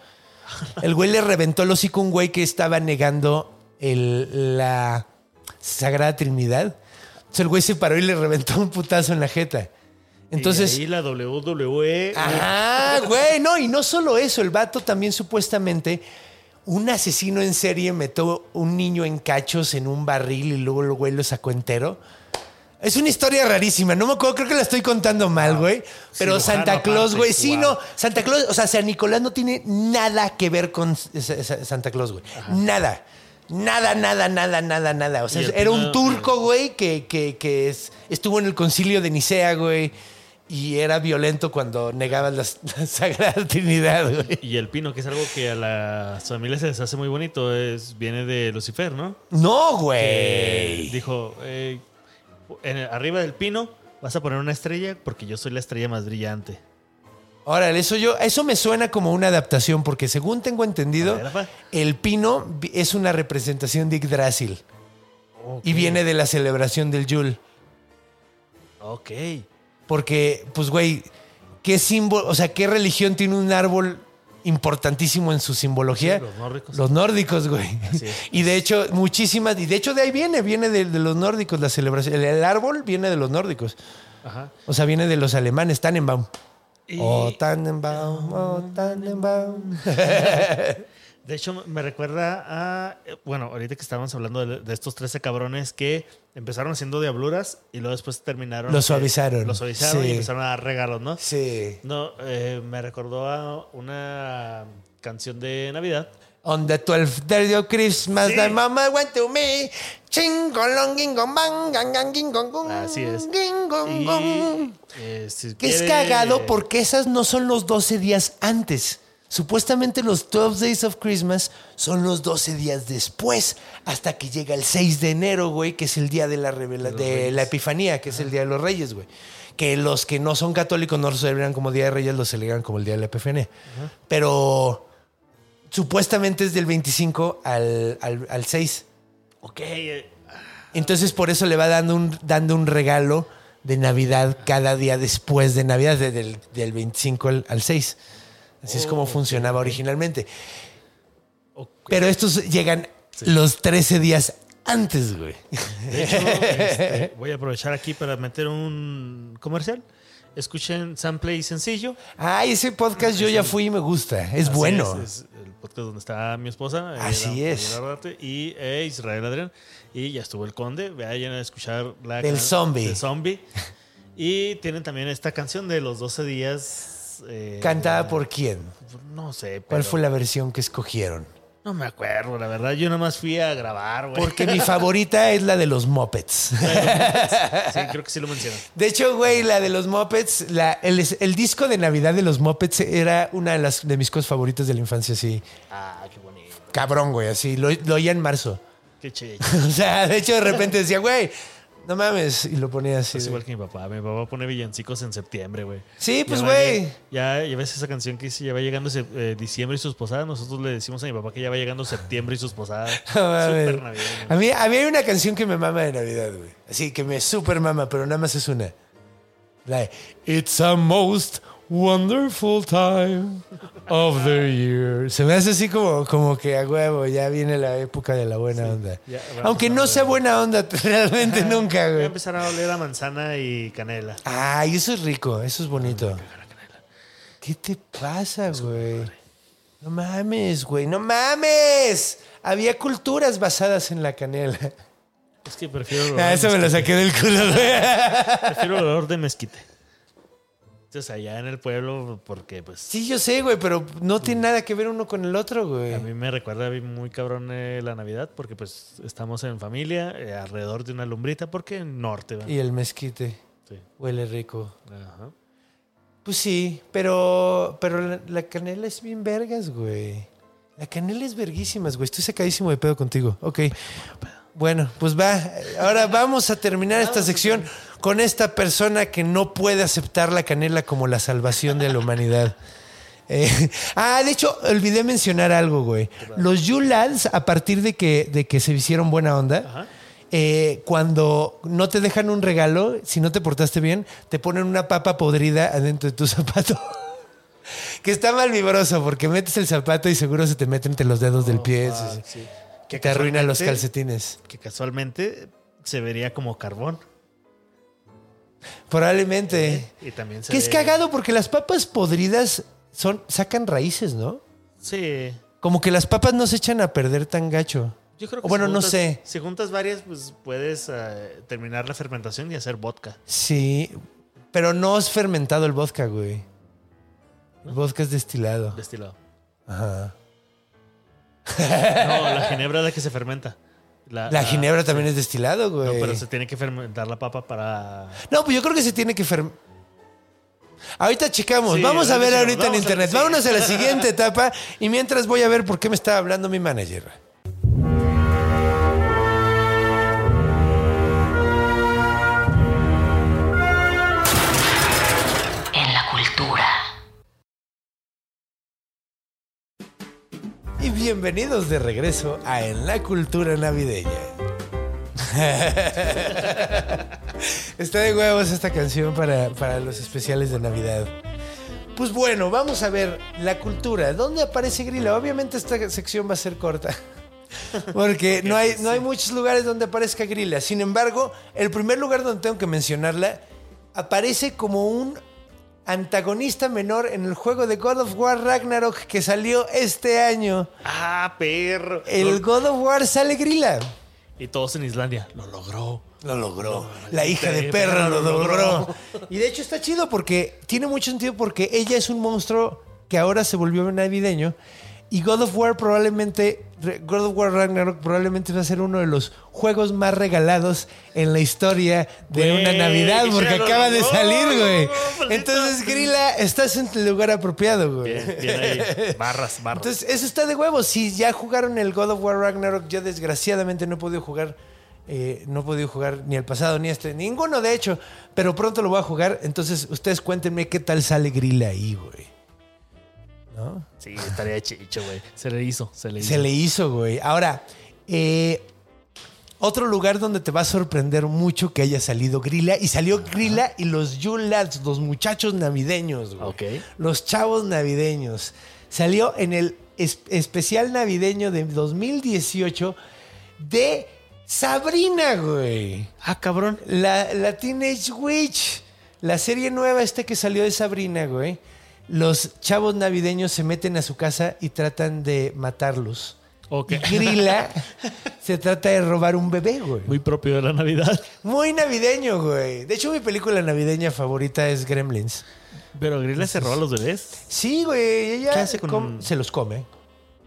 El güey le reventó el hocico a un güey que estaba negando el- la Sagrada Trinidad. Entonces el güey se paró y le reventó un putazo en la jeta. Entonces, Y ahí la WWE. Ajá, güey, no, y no solo eso, el vato también supuestamente, un asesino en serie metió un niño en cachos en un barril y luego el güey lo sacó entero. Es una historia rarísima, no me acuerdo, creo que la estoy contando mal, güey. Pero Santa Claus, güey, sí, wow. no, Santa Claus, o sea, San Nicolás no tiene nada que ver con Santa Claus, güey. Nada. Nada, nada, nada, nada, nada. O sea, era un turco, güey, que, que, que es- estuvo en el concilio de Nicea, güey. Y era violento cuando negaban las- la, Sagrada Trinidad, güey. Y el pino, que es algo que a las familias se les hace muy bonito, es, viene de Lucifer, ¿no? No, Que güey. dijo, eh, en arriba del pino vas a poner una estrella porque yo soy la estrella más brillante. Órale, eso yo, eso me suena como una adaptación, porque según tengo entendido, ver, el pino es una representación de Yggdrasil. Y viene de la celebración del Yule. Ok. Porque, pues, güey, ¿qué símbolo, o sea, qué religión tiene un árbol importantísimo en su simbología? Sí, los nórdicos. Los nórdicos, güey. Así es. Y de hecho, muchísimas, y de hecho de ahí viene, viene de, de los nórdicos la celebración. El, el árbol viene de los nórdicos. Ajá. O sea, viene de los alemanes, Tannenbaum. Y- Oh, Tannenbaum, oh, Tannenbaum. De hecho, me recuerda a. Bueno, ahorita que estábamos hablando de, de estos 13 cabrones que empezaron haciendo diabluras y luego después terminaron. Lo que- suavizaron. Lo suavizaron Sí. y empezaron a dar regalos, ¿no? Sí. No, eh, me recordó a una canción de Navidad. On the 12th day of Christmas, Sí. the mama went to me. Chingolong, gingong, bang, gang, gang, gingong, gong, Así es. gingong, gong. Y. eh, si Que es quiere- cagado porque esas no son los 12 días antes. Supuestamente los 12 Days of Christmas son los 12 días después, hasta que llega el 6 de enero, güey, que es el día de la revela de la Epifanía, que es el día de los Reyes, güey. Que los que no son católicos no lo celebran como Día de Reyes, lo celebran como el día de la Epifanía. Pero supuestamente es del 25 al, al, al 6. Ok. Entonces por eso le va dando un, dando un regalo de Navidad cada día después de Navidad, de- del, del 25 al, al 6. Así es como funcionaba originalmente. Pero estos llegan los 13 días antes, güey. De hecho, este, voy a aprovechar aquí para meter un comercial. Escuchen Sample y Sencillo. Ay, ese podcast yo ya fui y me gusta. Es bueno. Es, es el podcast donde está mi esposa. eh, Así es. Y eh, Israel Adrián. Y ya estuvo el conde. Vayan a escuchar la Del zombie. del zombie. Y tienen también esta canción de los 12 días. eh, ¿Cantada por quién? No sé. ¿Cuál fue la versión que escogieron? No me acuerdo, la verdad. Yo nomás fui a grabar, güey. Porque mi favorita es la de los Muppets. Sí, creo que sí lo mencionan. De hecho, güey, la de los Muppets, la- el, el disco de Navidad de los Muppets era una de, las, de mis cosas favoritas de la infancia, así. Ah, qué bonito. Cabrón, güey, así. Lo, lo oía en marzo. Qué chido. O sea, de hecho, de repente decía, güey, no mames. Y lo ponía así. Es de- igual que mi papá. Mi papá pone villancicos en septiembre, güey. Sí, pues, güey. Ya, ya ves esa canción que dice, ya va llegando eh, diciembre y sus posadas. Nosotros le decimos a mi papá que ya va llegando septiembre y sus posadas. No mames. Súper navideño. A mí, a mí hay una canción que me mama de Navidad, güey. Así que me super mama, pero nada más es una. La de It's a most wonderful time of the year. Se me hace así como, como que a huevo, ya viene la época de la buena onda. ya, Aunque a no sea buena onda realmente nunca, Voy a güey. empezar a oler a manzana y canela. Ay, eso es rico, eso es bonito. ¿Qué te pasa, güey? No mames, güey, no mames. Había culturas basadas en la canela. Es que prefiero Ah, eso me lo saqué del culo, güey. prefiero el olor de mezquite. Entonces, allá en el pueblo, porque pues. Sí, yo sé, güey, pero no tiene nada que ver uno con el otro, güey. A mí me recuerda muy cabrón eh, la Navidad, porque pues estamos en familia, eh, alrededor de una lumbrita, porque en norte, ¿verdad? Y el mezquite. Sí. Huele rico. Ajá. Pues sí, pero, pero la, la canela es bien vergas, güey. La canela es verguísimas, güey. Estoy sacadísimo de pedo contigo. Ok. Bueno, pues va. Ahora vamos a terminar esta sección con esta persona que no puede aceptar la canela como la salvación de la humanidad. Eh, ah, de hecho, olvidé mencionar algo, güey. Los Yulads, a partir de que, de que se hicieron buena onda, eh, cuando no te dejan un regalo, si no te portaste bien, te ponen una papa podrida adentro de tu zapato. que está mal vibroso porque metes el zapato y seguro se te mete entre los dedos del pie. Ah, sí, sí. sí. Que te arruinan los calcetines. Que casualmente se vería como carbón. Probablemente. Y también se Que es cagado porque las papas podridas son, sacan raíces, ¿no? Sí. Como que las papas no se echan a perder tan gacho. Yo creo que O bueno, si no sé. Si juntas varias, pues puedes eh, terminar la fermentación y hacer vodka. Sí, pero no es fermentado el vodka, güey. El vodka es destilado. Destilado. Ajá. No, la ginebra es la que se fermenta. La ginebra también es destilado, güey. No, pero se tiene que fermentar la papa para. No, pues yo creo que se tiene que fermentar. Ahorita checamos. Sí, Vamos a ver ahorita en internet. Vámonos a la siguiente etapa y mientras voy a ver por qué me está hablando mi manager. Bienvenidos de regreso a En la Cultura Navideña. Está de huevos esta canción para, para los especiales de Navidad. Pues bueno, vamos a ver la cultura. ¿Dónde aparece Grilla? Obviamente esta sección va a ser corta. Porque no hay, no hay muchos lugares donde aparezca Grilla. Sin embargo, el primer lugar donde tengo que mencionarla aparece como un antagonista menor en el juego de God of War Ragnarok que salió este año. ¡Ah, perro! El God of War sale Grilla. Y todos en Islandia. Lo logró. Lo logró. La hija de perra lo logró. Y de hecho está chido porque tiene mucho sentido porque ella es un monstruo que ahora se volvió navideño. Y God of War probablemente, God of War Ragnarok probablemente va a ser uno de los juegos más regalados en la historia de una Navidad que porque acaba de salir, güey. Maldita. Entonces, Grilla, estás en el lugar apropiado, güey. Bien, bien ahí. Barras, barras. Entonces, eso está de huevos. Si ya jugaron el God of War Ragnarok, yo desgraciadamente no he podido jugar. eh, no he podido jugar ni el pasado ni este, ninguno de hecho, pero pronto lo voy a jugar. Entonces, ustedes cuéntenme qué tal sale Grilla ahí, güey. ¿No? sí, estaría chicho, güey. Se le hizo, se le hizo. Se le hizo, güey. Ahora, eh, otro lugar donde te va a sorprender mucho que haya salido Grilla. Y salió Grilla y los Yulads, los muchachos navideños, güey. Ok. Los chavos navideños. Salió en el es- especial navideño de 2018 de Sabrina, güey. Ah, cabrón. La, la Teenage Witch. La serie nueva esta que salió de Sabrina, güey. Los chavos navideños se meten a su casa y tratan de matarlos. Ok. Y Grilla se trata de robar un bebé, güey. Muy propio de la Navidad. Muy navideño, güey. De hecho, mi película navideña favorita es Gremlins. Pero Grilla se roba a los bebés. Sí, güey. Ella ¿Qué hace con- com- se los come.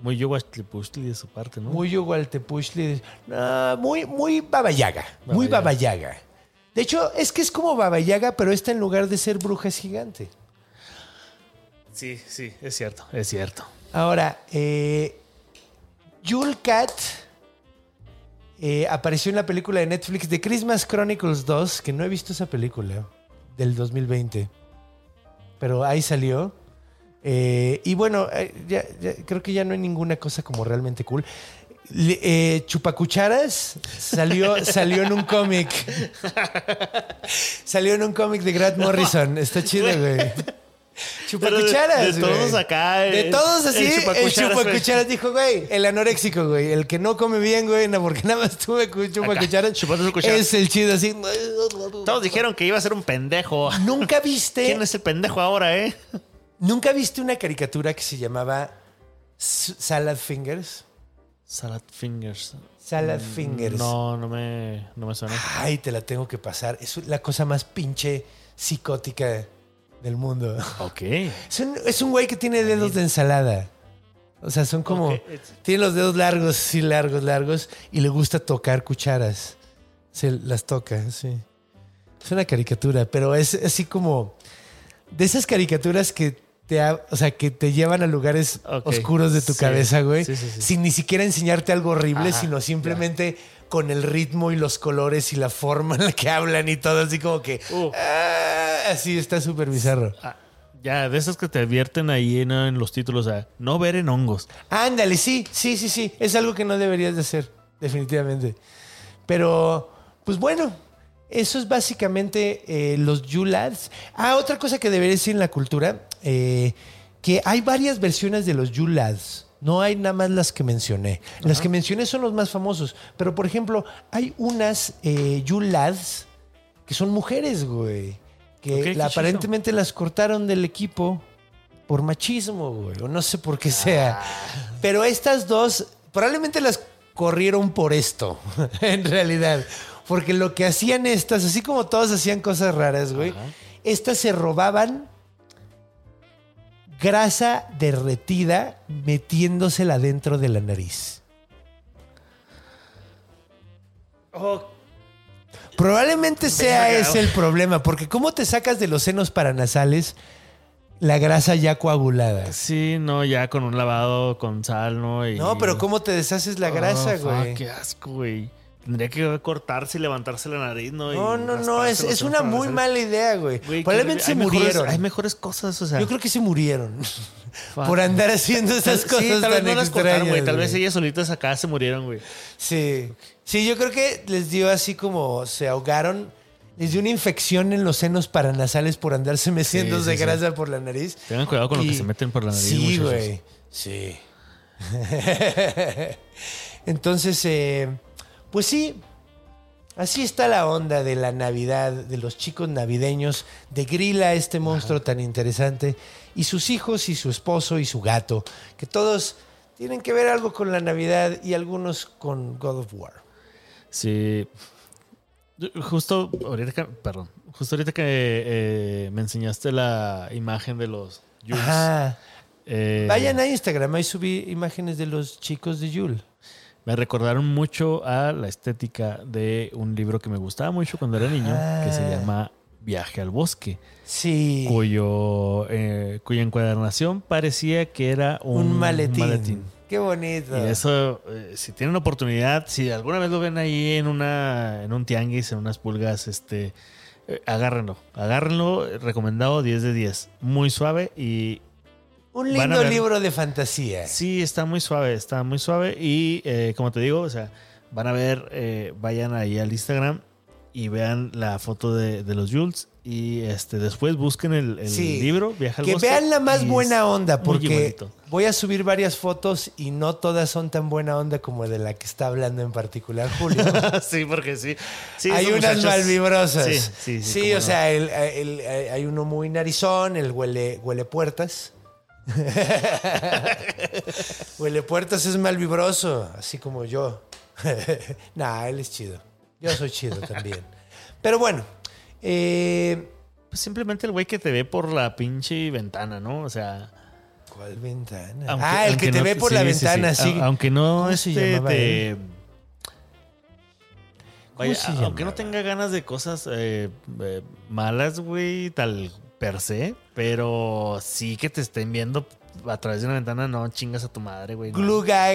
Muy yoguachtlipuchtli de su parte, ¿no? Muy Yugualtepuchli. No, muy, muy babayaga. Muy Baba babayaga. De hecho, es que es como babayaga, pero esta en lugar de ser bruja es gigante. Sí, sí, es cierto, es cierto. Ahora, eh, Yule Cat eh, apareció en la película de Netflix de Christmas Chronicles 2, que no he visto esa película, del 2020. Pero ahí salió. Eh, y bueno, eh, ya- ya- creo que ya no hay ninguna cosa como realmente cool. Eh, Chupacucharas salió, salió en un cómic. salió en un cómic de Grant Morrison. Está chido, güey. Chupacucharas. de, de todos güey. acá. De el- todos así, el chupacucharas, güey. chupacucharas dijo, güey, el anoréxico, güey, el que no come bien, güey, no, porque nada más tuve cu- chupacucharas, cuchara. es el chido así. Todos dijeron que iba a ser un pendejo. ¿Nunca viste, ¿Quién es el pendejo ahora, eh? nunca viste una caricatura que se llamaba Salad Fingers? Salad Fingers. Salad Fingers. No, no me, no me suena. Ay, te la tengo que pasar. Es la cosa más pinche psicótica del mundo. Ok. Es un, es un güey que tiene dedos de ensalada. O sea, son como. Ok. Tiene los dedos largos, sí, largos, largos. Y le gusta tocar cucharas. Se las toca, sí. Es una caricatura, pero es así como. De esas caricaturas que te, ha- o sea, que te llevan a lugares oscuros de tu Sí. cabeza, güey. Sí, sí, sí. Sin ni siquiera enseñarte algo horrible, Ajá, sino simplemente con el ritmo y los colores y la forma en la que hablan y todo, así como que. Uh. ah, así está súper bizarro. Ah, ya, de esas que te advierten ahí en los títulos, sea, no ver en hongos. Ándale, sí, sí, sí, sí. Es algo que no deberías de hacer, definitivamente. Pero, pues bueno, eso es básicamente eh, los Yulads. Ah, otra cosa que debería decir en la cultura, eh, que hay varias versiones de los Yulads. No hay nada más las que mencioné. Las que mencioné son los más famosos. Pero, por ejemplo, hay unas eh, Yulads que son mujeres, güey. Que la- aparentemente las cortaron del equipo por machismo, güey. O no sé por qué sea. Pero estas dos probablemente las corrieron por esto, en realidad. Porque lo que hacían estas, así como todos hacían cosas raras, güey, estas se robaban grasa derretida metiéndosela dentro de la nariz. Probablemente sea ese el problema, porque ¿cómo te sacas de los senos paranasales la grasa ya coagulada? Sí, no, ya con un lavado con sal, ¿no? Y- No, pero ¿cómo te deshaces la grasa, Oh, fuck, güey? qué asco, güey. Tendría que cortarse y levantarse la nariz, ¿no? Y No, no, no, es, una muy hacer- mala idea, güey. Güey, Probablemente se mejores- murieron. hay mejores cosas, o sea. Yo creo que se murieron por andar haciendo esas Sí, cosas tal vez no las cortaron, güey. Tal vez ellas solitas acá se murieron, güey. Sí. Sí, yo creo que les dio así como se ahogaron. Les dio una infección en los senos paranasales por andarse metiéndose sí, sí. grasa por la nariz. Tengan cuidado con lo que se meten por la nariz, Sí, güey. Sí. Entonces, eh, pues sí, así está la onda de la Navidad, de los chicos navideños, de Grilla, este monstruo tan interesante, y sus hijos y su esposo y su gato, que todos tienen que ver algo con la Navidad y algunos con God of War. Sí. Justo ahorita que, perdón, justo ahorita que eh, me enseñaste la imagen de los Jules, Ajá. eh, Vayan a Instagram, ahí subí imágenes de los chicos de Yule. Me recordaron mucho a la estética de un libro que me gustaba mucho cuando era niño, que se Ah. llama Viaje al Bosque, Sí. cuyo, eh, cuya encuadernación parecía que era un, un maletín. Qué bonito. Y eso, eh, si tienen oportunidad, si alguna vez lo ven ahí en una en un tianguis, en unas pulgas, este, eh, agárrenlo. Agárrenlo, recomendado 10 de 10. Muy suave y Un lindo ver- libro de fantasía. sí, está muy suave, está muy suave. Y eh, como te digo, o sea, van a ver, eh, vayan ahí al Instagram y vean la foto de, de los Jules. Y este después busquen el, el Sí. libro, Viaja al Que Bosque, vean la más buena onda, porque voy a subir varias fotos y no todas son tan buena onda como de la que está hablando en particular Julio. sí, porque sí. Sí, hay unas muchachos- malvibrosas. Sí, Sí, sí, o no. sea, el- hay uno muy narizón, el huele, huele puertas. huele puertas es malvibroso, así como yo. nah, él es chido. Yo soy chido también. Pero bueno, eh, Pues simplemente el güey que te ve por la pinche ventana, ¿no? O sea. ¿cuál ventana? aunque- ah, el que te no- ve por sí, la sí, ventana, sí. Aunque no ¿Cómo se este, te-? Vaya, aunque no tenga ganas de cosas eh, eh, malas, güey, tal per se, pero sí que te estén viendo a través de una ventana, no chingas a tu madre, güey. no. Gluga,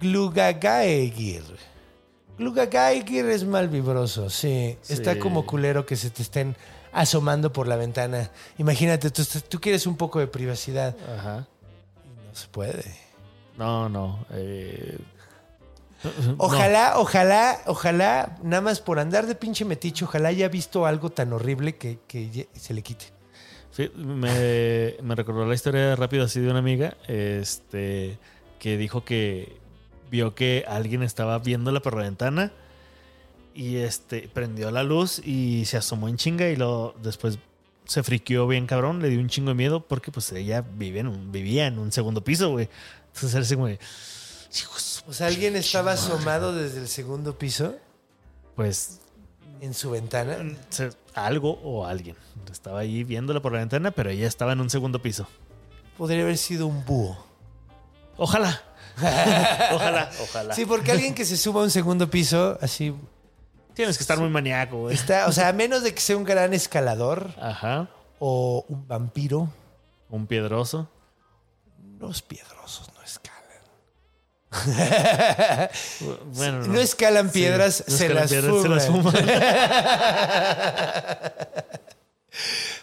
Glugagaegir. Glugagaegir es malvibroso, sí. Sí. Está como culero que se te estén asomando por la ventana. Imagínate, tú, tú quieres un poco de privacidad. Ajá. No se puede. No, no. eh, Ojalá, ojalá, ojalá, nada más por andar de pinche metiche, ojalá haya visto algo tan horrible que, se le quite. Sí, me, me recordó la historia rápido así de una amiga este, que dijo que vio que alguien estaba viéndola por la ventana y este, prendió la luz y se asomó en chinga y luego después se friqueó bien cabrón, le dio un chingo de miedo porque pues ella vive en un, vivía en un segundo piso, güey. Entonces él así como de, "Hijo de su O sea, alguien estaba asomado desde el segundo piso. Pues en su ventana. Se- Algo o alguien. Estaba ahí viéndola por la ventana, pero ella estaba en un segundo piso. Podría haber sido un búho. Ojalá. ojalá, ojalá. Sí, porque alguien que se suba a un segundo piso, así Tienes que estar muy maníaco, güey. está, o sea, a menos de que sea un gran escalador Ajá. o un vampiro, Un piedroso. los piedrosos. Bueno, No escalan Sí, piedras, no se, escalan las piedras, se las fuman.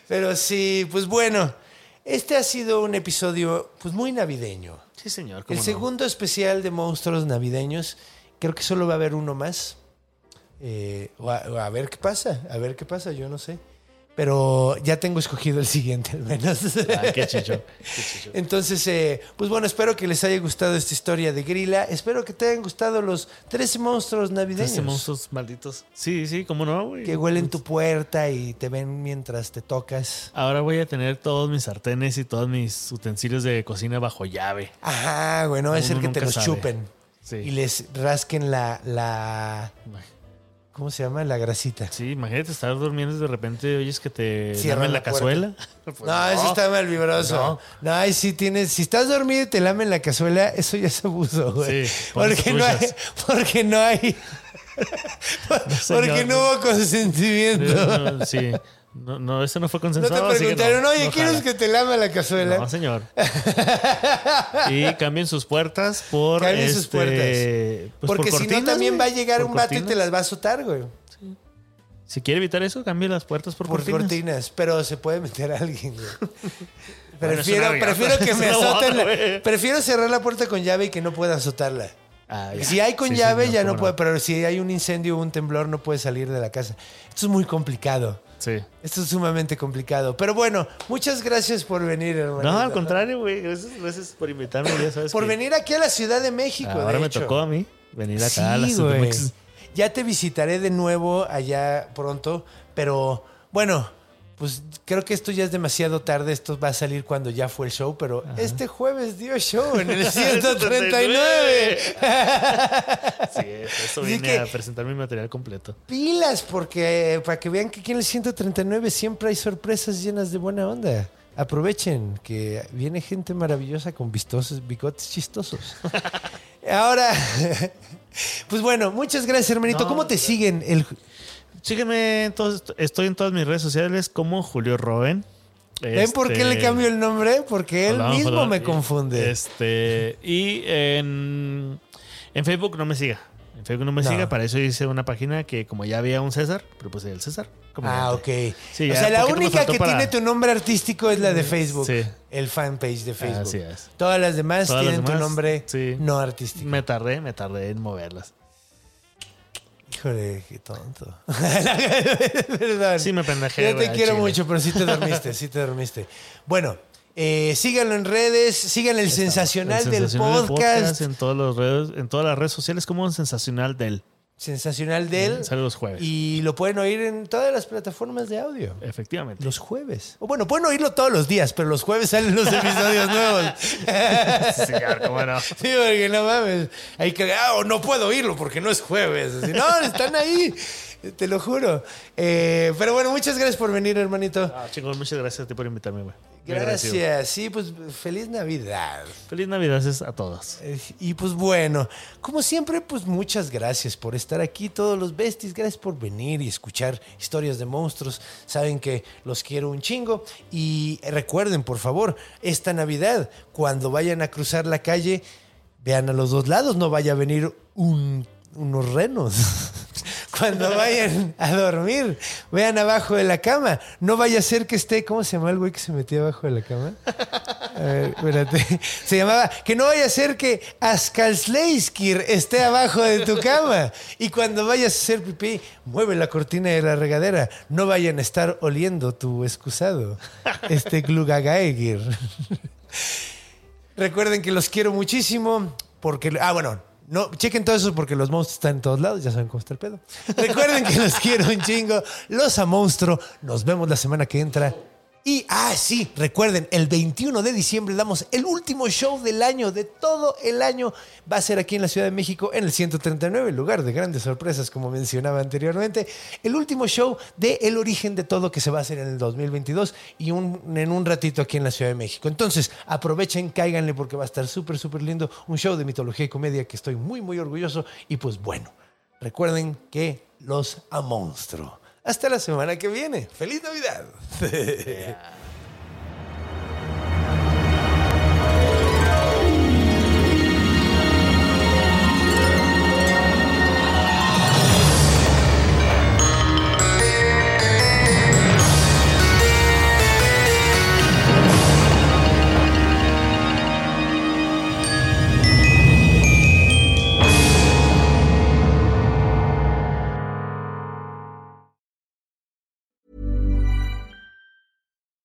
Pero sí, pues bueno, este ha sido un episodio pues muy navideño. Sí, señor. El no. segundo especial de monstruos navideños, creo que solo va a haber uno más. Eh, o a, o a ver qué pasa, a ver qué pasa, yo no sé. Pero ya tengo escogido el siguiente al menos. Ay, qué chicho. Qué chicho. Entonces, eh, pues bueno, espero que les haya gustado esta historia de Grilla. Espero que te hayan gustado los 13 monstruos navideños. Ese monstruos malditos. Sí, sí, cómo no, güey. Que huelen tu puerta y te ven mientras te tocas. Ahora voy a tener todos mis sartenes y todos mis utensilios de cocina bajo llave. Ajá, güey, no va a Uno ser que te los sabe. chupen. Sí. Y les rasquen la, la. ¿Cómo se llama? La grasita. Sí, imagínate estar durmiendo y de repente oyes que te lamen la la cazuela. Pues no, eso está mal vibroso. No, No. ay, sí tienes. Si estás dormido y te lamen la cazuela, eso ya es abuso, güey. Sí, porque, no hay, porque no hay. porque no hubo consentimiento. Sí. No, no, eso no fue No te consensuado. así que preguntaron, no, oye, no ¿quieres jala". que te lame la cazuela? No, señor. y cambien sus puertas por. Cambien sus este, puertas. pues, por porque si no, cortinas, también güey. va a llegar Por un vato y te cortinas. las va a azotar, güey. Si quiere evitar eso, cambie las puertas por, Por cortinas. cortinas. Pero se puede meter a alguien, güey. Prefiero, prefiero que me azoten. la- prefiero cerrar la puerta con llave y que no pueda azotarla. Ah. Si hay con Sí, llave ya no puede, pero si hay un incendio o un temblor no puede salir de la casa. Esto es muy complicado. Sí. Esto es sumamente complicado. Pero bueno, muchas gracias por venir, hermano. No, al contrario, güey. Gracias, gracias por invitarme. Ya sabes Por que venir aquí a la Ciudad de México. Ahora de me hecho. tocó a mí venir acá Sí, a la Ciudad de güey. México. Ya te visitaré de nuevo allá pronto, pero bueno, pues creo que esto ya es demasiado tarde. Esto va a salir cuando ya fue el show, pero este jueves dio show en el 139. Sí, eso vine que- a presentar mi material completo. Pilas, porque para que vean que aquí en el 139 siempre hay sorpresas llenas de buena onda. Aprovechen que viene gente maravillosa con vistosos, bigotes chistosos. Ahora, pues bueno, muchas gracias, hermanito. No, ¿Cómo te siguen? El, Sígueme, en todos- estoy en todas mis redes sociales como Julio Roben. ¿Ven por qué Este, le cambio el nombre? Porque él hola, mismo hola. me Y- confunde. Este, y en, en Facebook no me siga. En Facebook no me No. siga. Para eso hice una página que como ya había un César, pero pues el César. Ah, ok. Sí, o sea, la única que para- tiene tu nombre artístico es la de Facebook. Sí. El fanpage de Facebook. Así es. Todas las demás Todas las tienen tu nombre sí. no artístico. Me tardé, me tardé en moverlas. Híjole, qué tonto. Perdón. Sí, me pendejé, Yo te quiero chile. mucho, pero sí te dormiste, sí te dormiste. Bueno, eh, síganlo en redes, sigan el sensacional, El del Sensacional podcast. en, todos los redes, en todas las redes sociales como un sensacional del. Sensacional del. Sale los jueves. Y lo pueden oír en todas las plataformas de audio. Efectivamente. Los jueves. O bueno, pueden oírlo todos los días, pero los jueves salen los episodios nuevos. Sí, señor, cómo no. Sí, porque no mames. Hay que, ah, o no puedo oírlo porque no es jueves. Así, no, están ahí. Te lo juro. Eh, pero bueno, muchas gracias por venir, hermanito. Ah, chicos, muchas gracias a ti por invitarme, güey. Gracias. Sí, pues feliz Navidad. Feliz Navidad a todos. Eh, Y pues bueno, como siempre, pues muchas gracias por estar aquí, todos los besties. Gracias por venir y escuchar historias de monstruos. Saben que los quiero un chingo. Y recuerden, por favor, esta Navidad, cuando vayan a cruzar la calle, vean a los dos lados, no vaya a venir un- unos renos. Cuando vayan a dormir, vean abajo de la cama. No vaya a ser que esté, ¿cómo se llama el güey que se metía abajo de la cama? A ver, espérate. Se llamaba, que no vaya a ser que Askalsleiskir esté abajo de tu cama. Y cuando vayas a hacer pipí, mueve la cortina de la regadera. No vayan a estar oliendo tu excusado. Este glugagaegir. Recuerden que los quiero muchísimo porque... Ah, bueno. No, chequen todo eso porque los monstruos están en todos lados. Ya saben cómo está el pedo. Recuerden que los quiero un chingo. Los a monstruo. Nos vemos la semana que entra. Y, ah, sí, recuerden, el 21 de diciembre damos el último show del año, de todo el año. Va a ser aquí en la Ciudad de México, en el 139, lugar de grandes sorpresas, como mencionaba anteriormente. El último show de El Origen de Todo que se va a hacer en el 2022 y un, en un ratito aquí en la Ciudad de México. Entonces, aprovechen, cáiganle porque va a estar súper, súper lindo. Un show de mitología y comedia que estoy muy, muy orgulloso. Y pues bueno, recuerden que los amonstro. Hasta la semana que viene. ¡Feliz Navidad!